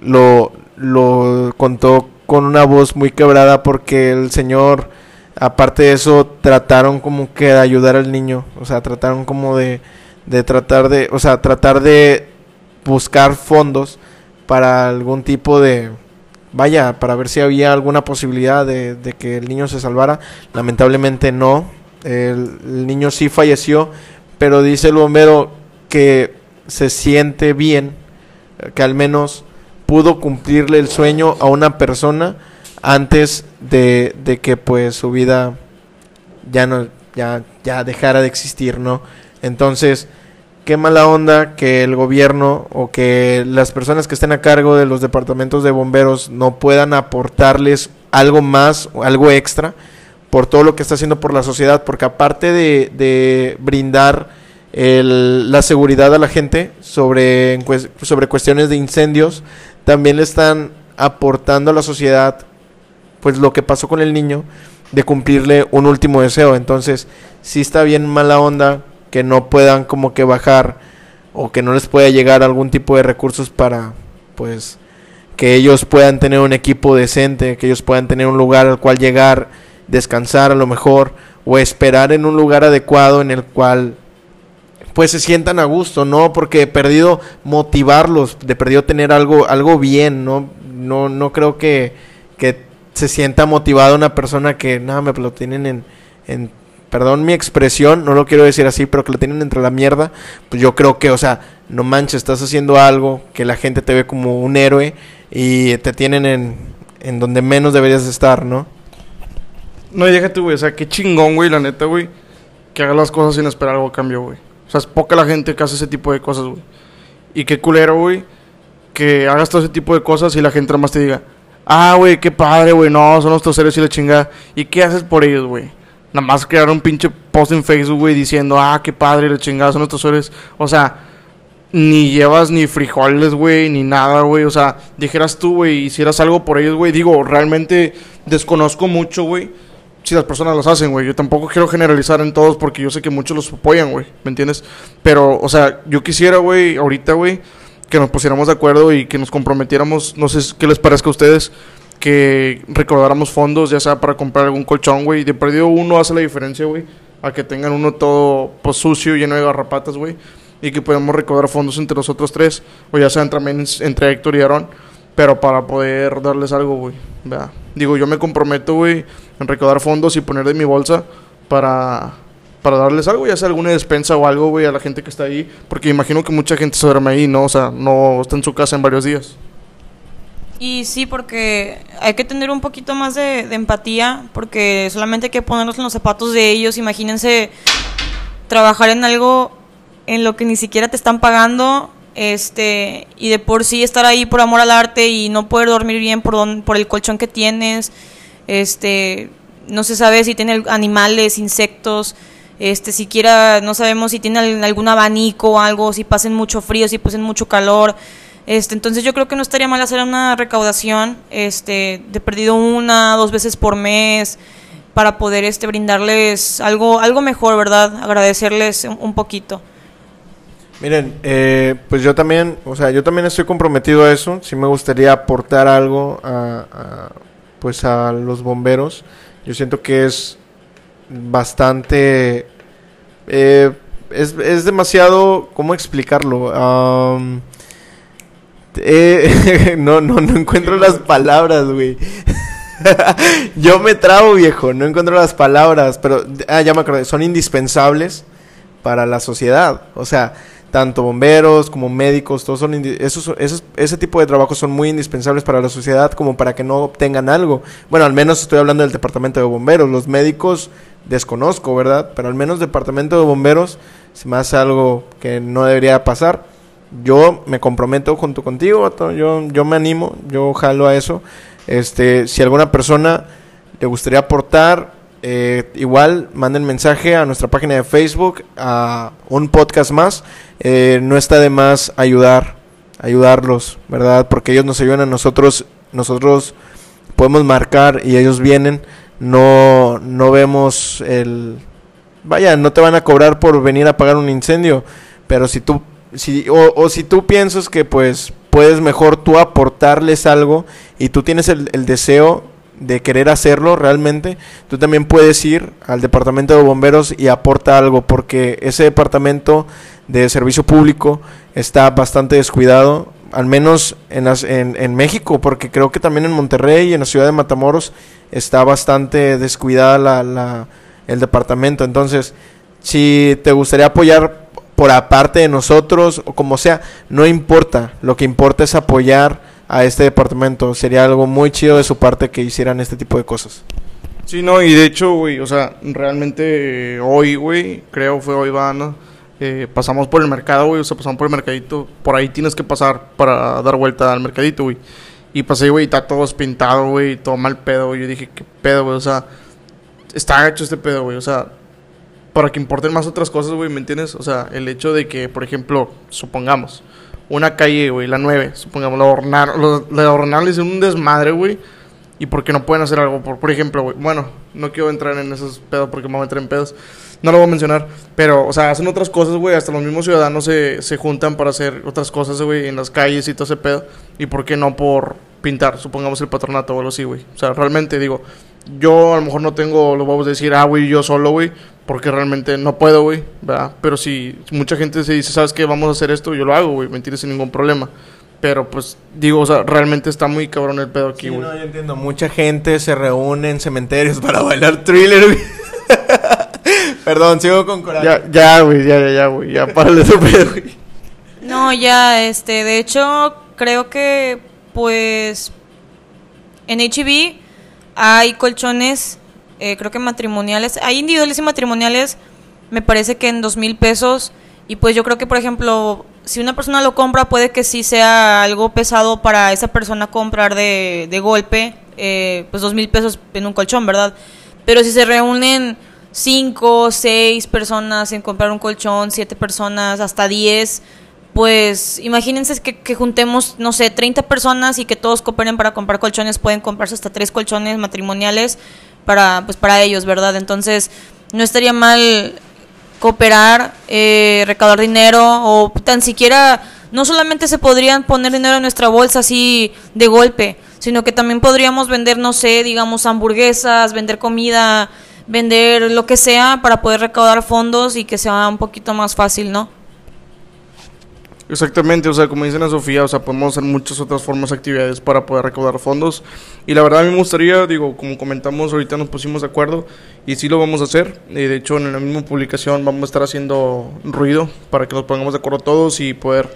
lo, lo contó con una voz muy quebrada porque el Señor, aparte de eso, trataron como que de ayudar al niño. O sea, trataron como de, de tratar de, o sea, tratar de buscar fondos para algún tipo de, vaya, para ver si había alguna posibilidad de, que el niño se salvara. Lamentablemente no. El, el niño sí falleció, pero dice el bombero que se siente bien, que al menos pudo cumplirle el sueño a una persona antes de, que pues su vida ya no ya ya dejara de existir, ¿no? Entonces, qué mala onda que el gobierno o que las personas que estén a cargo de los departamentos de bomberos no puedan aportarles algo más algo extra por todo lo que está haciendo por la sociedad, porque aparte de, de brindar el, la seguridad a la gente sobre, sobre cuestiones de incendios, también le están aportando a la sociedad pues lo que pasó con el niño de cumplirle un último deseo. Entonces, sí está bien mala onda que no puedan como que bajar o que no les pueda llegar algún tipo de recursos para pues que ellos puedan tener un equipo decente, que ellos puedan tener un lugar al cual llegar, descansar a lo mejor o esperar en un lugar adecuado en el cual pues se sientan a gusto, ¿no? Porque he perdido motivarlos, de perdido tener algo, algo bien, ¿no? No, no creo que, que se sienta motivada una persona que nada me lo tienen en, en, perdón mi expresión, no lo quiero decir así, pero que lo tienen entre la mierda, pues yo creo que, o sea, no manches, estás haciendo algo que la gente te ve como un héroe y te tienen en, en donde menos deberías estar, ¿no? No, déjate, güey, o sea, qué chingón, güey, la neta, güey, que haga las cosas sin esperar algo a cambio, güey. O sea, es poca la gente que hace ese tipo de cosas, güey. Y qué culero, güey, que hagas todo ese tipo de cosas y la gente más te diga, ah, güey, qué padre, güey, no, son nuestros seres y la chingada. ¿Y qué haces por ellos, güey? Nada más crear un pinche post en Facebook, güey, diciendo, ah, qué padre, la chingada, son nuestros seres. O sea, ni llevas ni frijoles, güey, ni nada, güey. O sea, dijeras tú, güey, hicieras algo por ellos, güey. Digo, realmente desconozco mucho, güey si las personas las hacen, güey. Yo tampoco quiero generalizar en todos porque yo sé que muchos los apoyan, güey. ¿Me entiendes? Pero, o sea, yo quisiera, güey, ahorita, güey, que nos pusiéramos de acuerdo y que nos comprometiéramos, no sé qué les parezca a ustedes, que recordáramos fondos, ya sea para comprar algún colchón, güey. De perdido uno hace la diferencia, güey. A que tengan uno todo pues, sucio, lleno de garrapatas, güey. Y que podamos recaudar fondos entre los otros tres, o ya sean también entre Héctor y Aaron pero para poder darles algo, güey. Digo, yo me comprometo, güey, en recaudar fondos y poner de mi bolsa para, para darles algo, ya sea alguna despensa o algo, güey, a la gente que está ahí. Porque imagino que mucha gente se duerme ahí, ¿no? O sea, no está en su casa en varios días. Y sí, porque hay que tener un poquito más de, de empatía, porque solamente hay que ponernos en los zapatos de ellos. Imagínense trabajar en algo en lo que ni siquiera te están pagando este y de por sí estar ahí por amor al arte y no poder dormir bien por don, por el colchón que tienes este no se sabe si tiene animales insectos este siquiera no sabemos si tiene algún abanico o algo si pasen mucho frío si pasen mucho calor este entonces yo creo que no estaría mal hacer una recaudación este de perdido una dos veces por mes para poder este brindarles algo algo mejor verdad agradecerles un, poquito Miren, eh, pues yo también, o sea, yo también estoy comprometido a eso. Sí me gustaría aportar algo a pues a los bomberos. Yo siento que es bastante, eh, es, es, demasiado, ¿cómo explicarlo? Eh, no, no, no encuentro las palabras, güey. yo me trabo, viejo, no encuentro las palabras, pero ah, ya me acordé, son indispensables para la sociedad. O sea, tanto bomberos como médicos, todos son esos, esos, ese tipo de trabajos son muy indispensables para la sociedad como para que no obtengan algo. Bueno, al menos estoy hablando del departamento de bomberos. Los médicos desconozco, ¿verdad? Pero al menos departamento de bomberos se me algo que no debería pasar. Yo me comprometo junto contigo, yo, yo me animo, yo jalo a eso. Este, si alguna persona le gustaría aportar, eh, igual manden mensaje a nuestra página de Facebook, a un podcast más. Eh, no está de más ayudar, ayudarlos, ¿verdad? Porque ellos nos ayudan a nosotros, nosotros podemos marcar y ellos vienen. No, no vemos el... Vaya, no te van a cobrar por venir a apagar un incendio, pero si tú, si, o, o si tú piensas que pues puedes mejor tú aportarles algo y tú tienes el, el deseo de querer hacerlo realmente, tú también puedes ir al departamento de bomberos y aporta algo, porque ese departamento de servicio público está bastante descuidado, al menos en, en, en, México, porque creo que también en Monterrey y en la ciudad de Matamoros está bastante descuidada la, la, el departamento. Entonces, si te gustaría apoyar por aparte de nosotros o como sea, no importa, lo que importa es apoyar a este departamento. Sería algo muy chido de su parte que hicieran este tipo de cosas. Sí, no, y de hecho, güey, o sea, realmente hoy, güey, creo fue hoy, va, ¿no? Eh, pasamos por el mercado, güey, o sea, pasamos por el mercadito. Por ahí tienes que pasar para dar vuelta al mercadito, güey. Y pasé, güey, está todo pintado, güey, todo mal pedo, güey. Yo dije, ¿qué pedo, güey? O sea, está hecho este pedo, güey. O sea, para que importen más otras cosas, güey, ¿me entiendes? O sea, el hecho de que, por ejemplo, supongamos, una calle, güey, la 9, supongamos, la adornaron, la adornaron, le un desmadre, güey. ¿Y por qué no pueden hacer algo? Por, por ejemplo, güey, bueno, no quiero entrar en esos pedos porque me voy a entrar en pedos. No lo voy a mencionar, pero, o sea, hacen otras cosas, güey. Hasta los mismos ciudadanos se, se juntan para hacer otras cosas, güey, en las calles y todo ese pedo. ¿Y por qué no por pintar, supongamos el patronato o algo así, güey? O sea, realmente digo, yo a lo mejor no tengo los huevos de decir, ah, güey, yo solo, güey, porque realmente no puedo, güey, ¿verdad? Pero si mucha gente se dice, ¿sabes qué? Vamos a hacer esto, yo lo hago, güey, mentira sin ningún problema. Pero pues digo, o sea, realmente está muy cabrón el pedo aquí, güey. Sí, no, yo entiendo. Mucha gente se reúne en cementerios para bailar thriller, güey. Perdón, sigo con coraje. Ya, ya, güey, ya, ya, ya, güey. Ya, párale ese pedo, güey. No, ya, este, de hecho, creo que, pues, en HB hay colchones, eh, creo que matrimoniales, hay individuales y matrimoniales, me parece que en dos mil pesos, y pues yo creo que, por ejemplo, si una persona lo compra, puede que sí sea algo pesado para esa persona comprar de, de golpe, eh, pues dos mil pesos en un colchón, ¿verdad? Pero si se reúnen cinco, seis personas en comprar un colchón, siete personas, hasta diez, pues imagínense que, que, juntemos, no sé, 30 personas y que todos cooperen para comprar colchones, pueden comprarse hasta tres colchones matrimoniales para, pues, para ellos, ¿verdad? Entonces, no estaría mal cooperar, eh, recaudar dinero o tan siquiera, no solamente se podrían poner dinero en nuestra bolsa así de golpe, sino que también podríamos vender, no sé, digamos hamburguesas, vender comida, vender lo que sea para poder recaudar fondos y que sea un poquito más fácil, ¿no? Exactamente, o sea, como dice Ana Sofía, o sea, podemos hacer muchas otras formas de actividades para poder recaudar fondos. Y la verdad a mí me gustaría, digo, como comentamos, ahorita nos pusimos de acuerdo y sí lo vamos a hacer. Y de hecho, en la misma publicación vamos a estar haciendo ruido para que nos pongamos de acuerdo todos y poder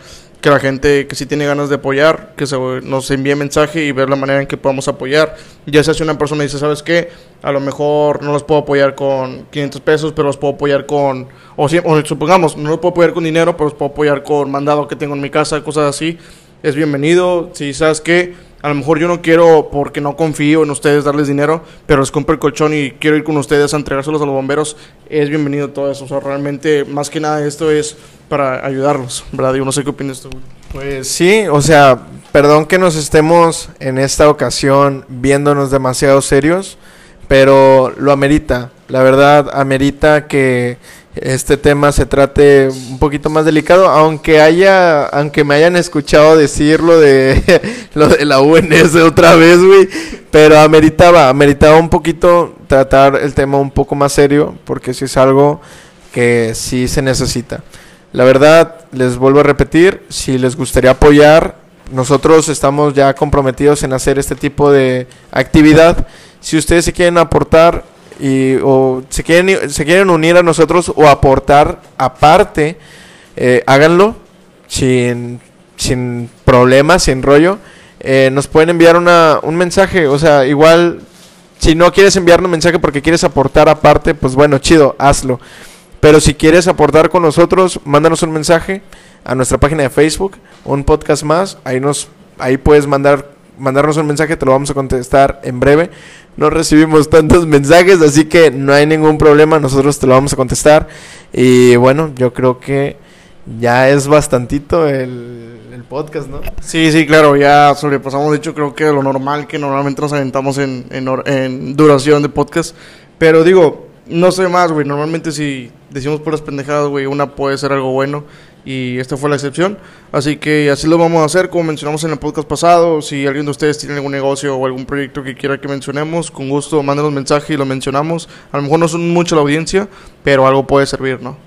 que la gente que sí tiene ganas de apoyar, que se, nos envíe mensaje y ver la manera en que podamos apoyar. Ya sea si una persona dice, ¿sabes qué? A lo mejor no los puedo apoyar con 500 pesos, pero los puedo apoyar con, o, si, o supongamos, no los puedo apoyar con dinero, pero los puedo apoyar con mandado que tengo en mi casa, cosas así. Es bienvenido. Si sabes qué, a lo mejor yo no quiero, porque no confío en ustedes, darles dinero, pero les compro el colchón y quiero ir con ustedes a entregárselos a los bomberos, es bienvenido todo eso. O sea, realmente, más que nada, esto es para ayudarlos, ¿verdad? Yo no sé qué opinas tú. Pues sí, o sea, perdón que nos estemos en esta ocasión viéndonos demasiado serios, pero lo amerita. La verdad, amerita que este tema se trate un poquito más delicado, aunque haya, aunque me hayan escuchado decirlo de lo de la UNS otra vez, güey, pero ameritaba, ameritaba un poquito tratar el tema un poco más serio, porque si es algo que sí se necesita. La verdad, les vuelvo a repetir, si les gustaría apoyar, nosotros estamos ya comprometidos en hacer este tipo de actividad. Si ustedes se quieren aportar, y, o se quieren, se quieren unir a nosotros o aportar aparte, eh, háganlo sin, sin problemas, sin rollo. Eh, nos pueden enviar una, un mensaje, o sea, igual si no quieres enviar un mensaje porque quieres aportar aparte, pues bueno, chido, hazlo. Pero si quieres aportar con nosotros, mándanos un mensaje a nuestra página de Facebook, un podcast más, ahí nos ahí puedes mandar mandarnos un mensaje, te lo vamos a contestar en breve. No recibimos tantos mensajes, así que no hay ningún problema, nosotros te lo vamos a contestar. Y bueno, yo creo que ya es bastantito el, el podcast, ¿no? Sí, sí, claro, ya sobrepasamos, de hecho, creo que lo normal que normalmente nos aventamos en, en, en duración de podcast. Pero digo, no sé más, güey. Normalmente si decimos puras pendejadas, güey, una puede ser algo bueno y esta fue la excepción. Así que así lo vamos a hacer, como mencionamos en el podcast pasado. Si alguien de ustedes tiene algún negocio o algún proyecto que quiera que mencionemos, con gusto mándenos mensaje y lo mencionamos. A lo mejor no son mucho la audiencia, pero algo puede servir, ¿no?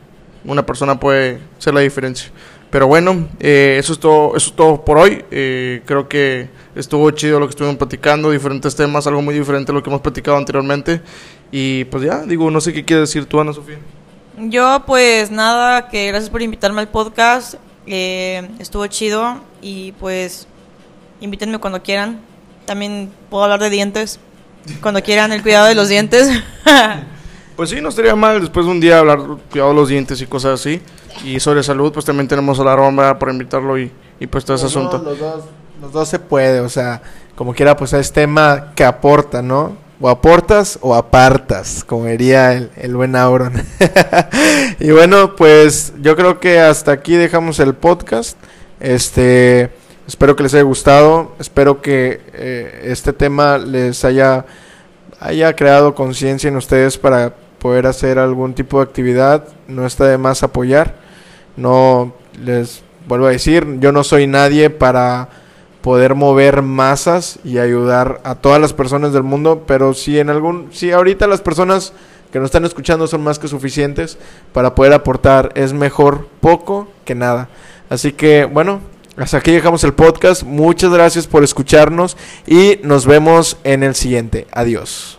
Una persona puede ser la diferencia. Pero bueno, eh, eso, es todo, eso es todo por hoy. Eh, creo que estuvo chido lo que estuvimos platicando, diferentes temas, algo muy diferente a lo que hemos platicado anteriormente. Y pues ya, digo, no sé qué quiere decir tú, Ana Sofía. Yo pues nada, que gracias por invitarme al podcast. Eh, estuvo chido y pues invítenme cuando quieran. También puedo hablar de dientes. Cuando quieran, el cuidado de los dientes. pues sí, no estaría mal después de un día hablar cuidado de los dientes y cosas así. Y sobre salud, pues también tenemos a la Roma para invitarlo y, y pues todo ese Los asunto. dos, los, dos, los dos se puede, o sea, como quiera, pues es tema que aporta, ¿no? O aportas o apartas, como diría el, el buen Auron. y bueno, pues yo creo que hasta aquí dejamos el podcast. Este, espero que les haya gustado, espero que eh, este tema les haya, haya creado conciencia en ustedes para poder hacer algún tipo de actividad. No está de más apoyar. No les vuelvo a decir, yo no soy nadie para poder mover masas y ayudar a todas las personas del mundo, pero si en algún si ahorita las personas que nos están escuchando son más que suficientes para poder aportar, es mejor poco que nada. Así que bueno, hasta aquí dejamos el podcast. Muchas gracias por escucharnos y nos vemos en el siguiente. Adiós.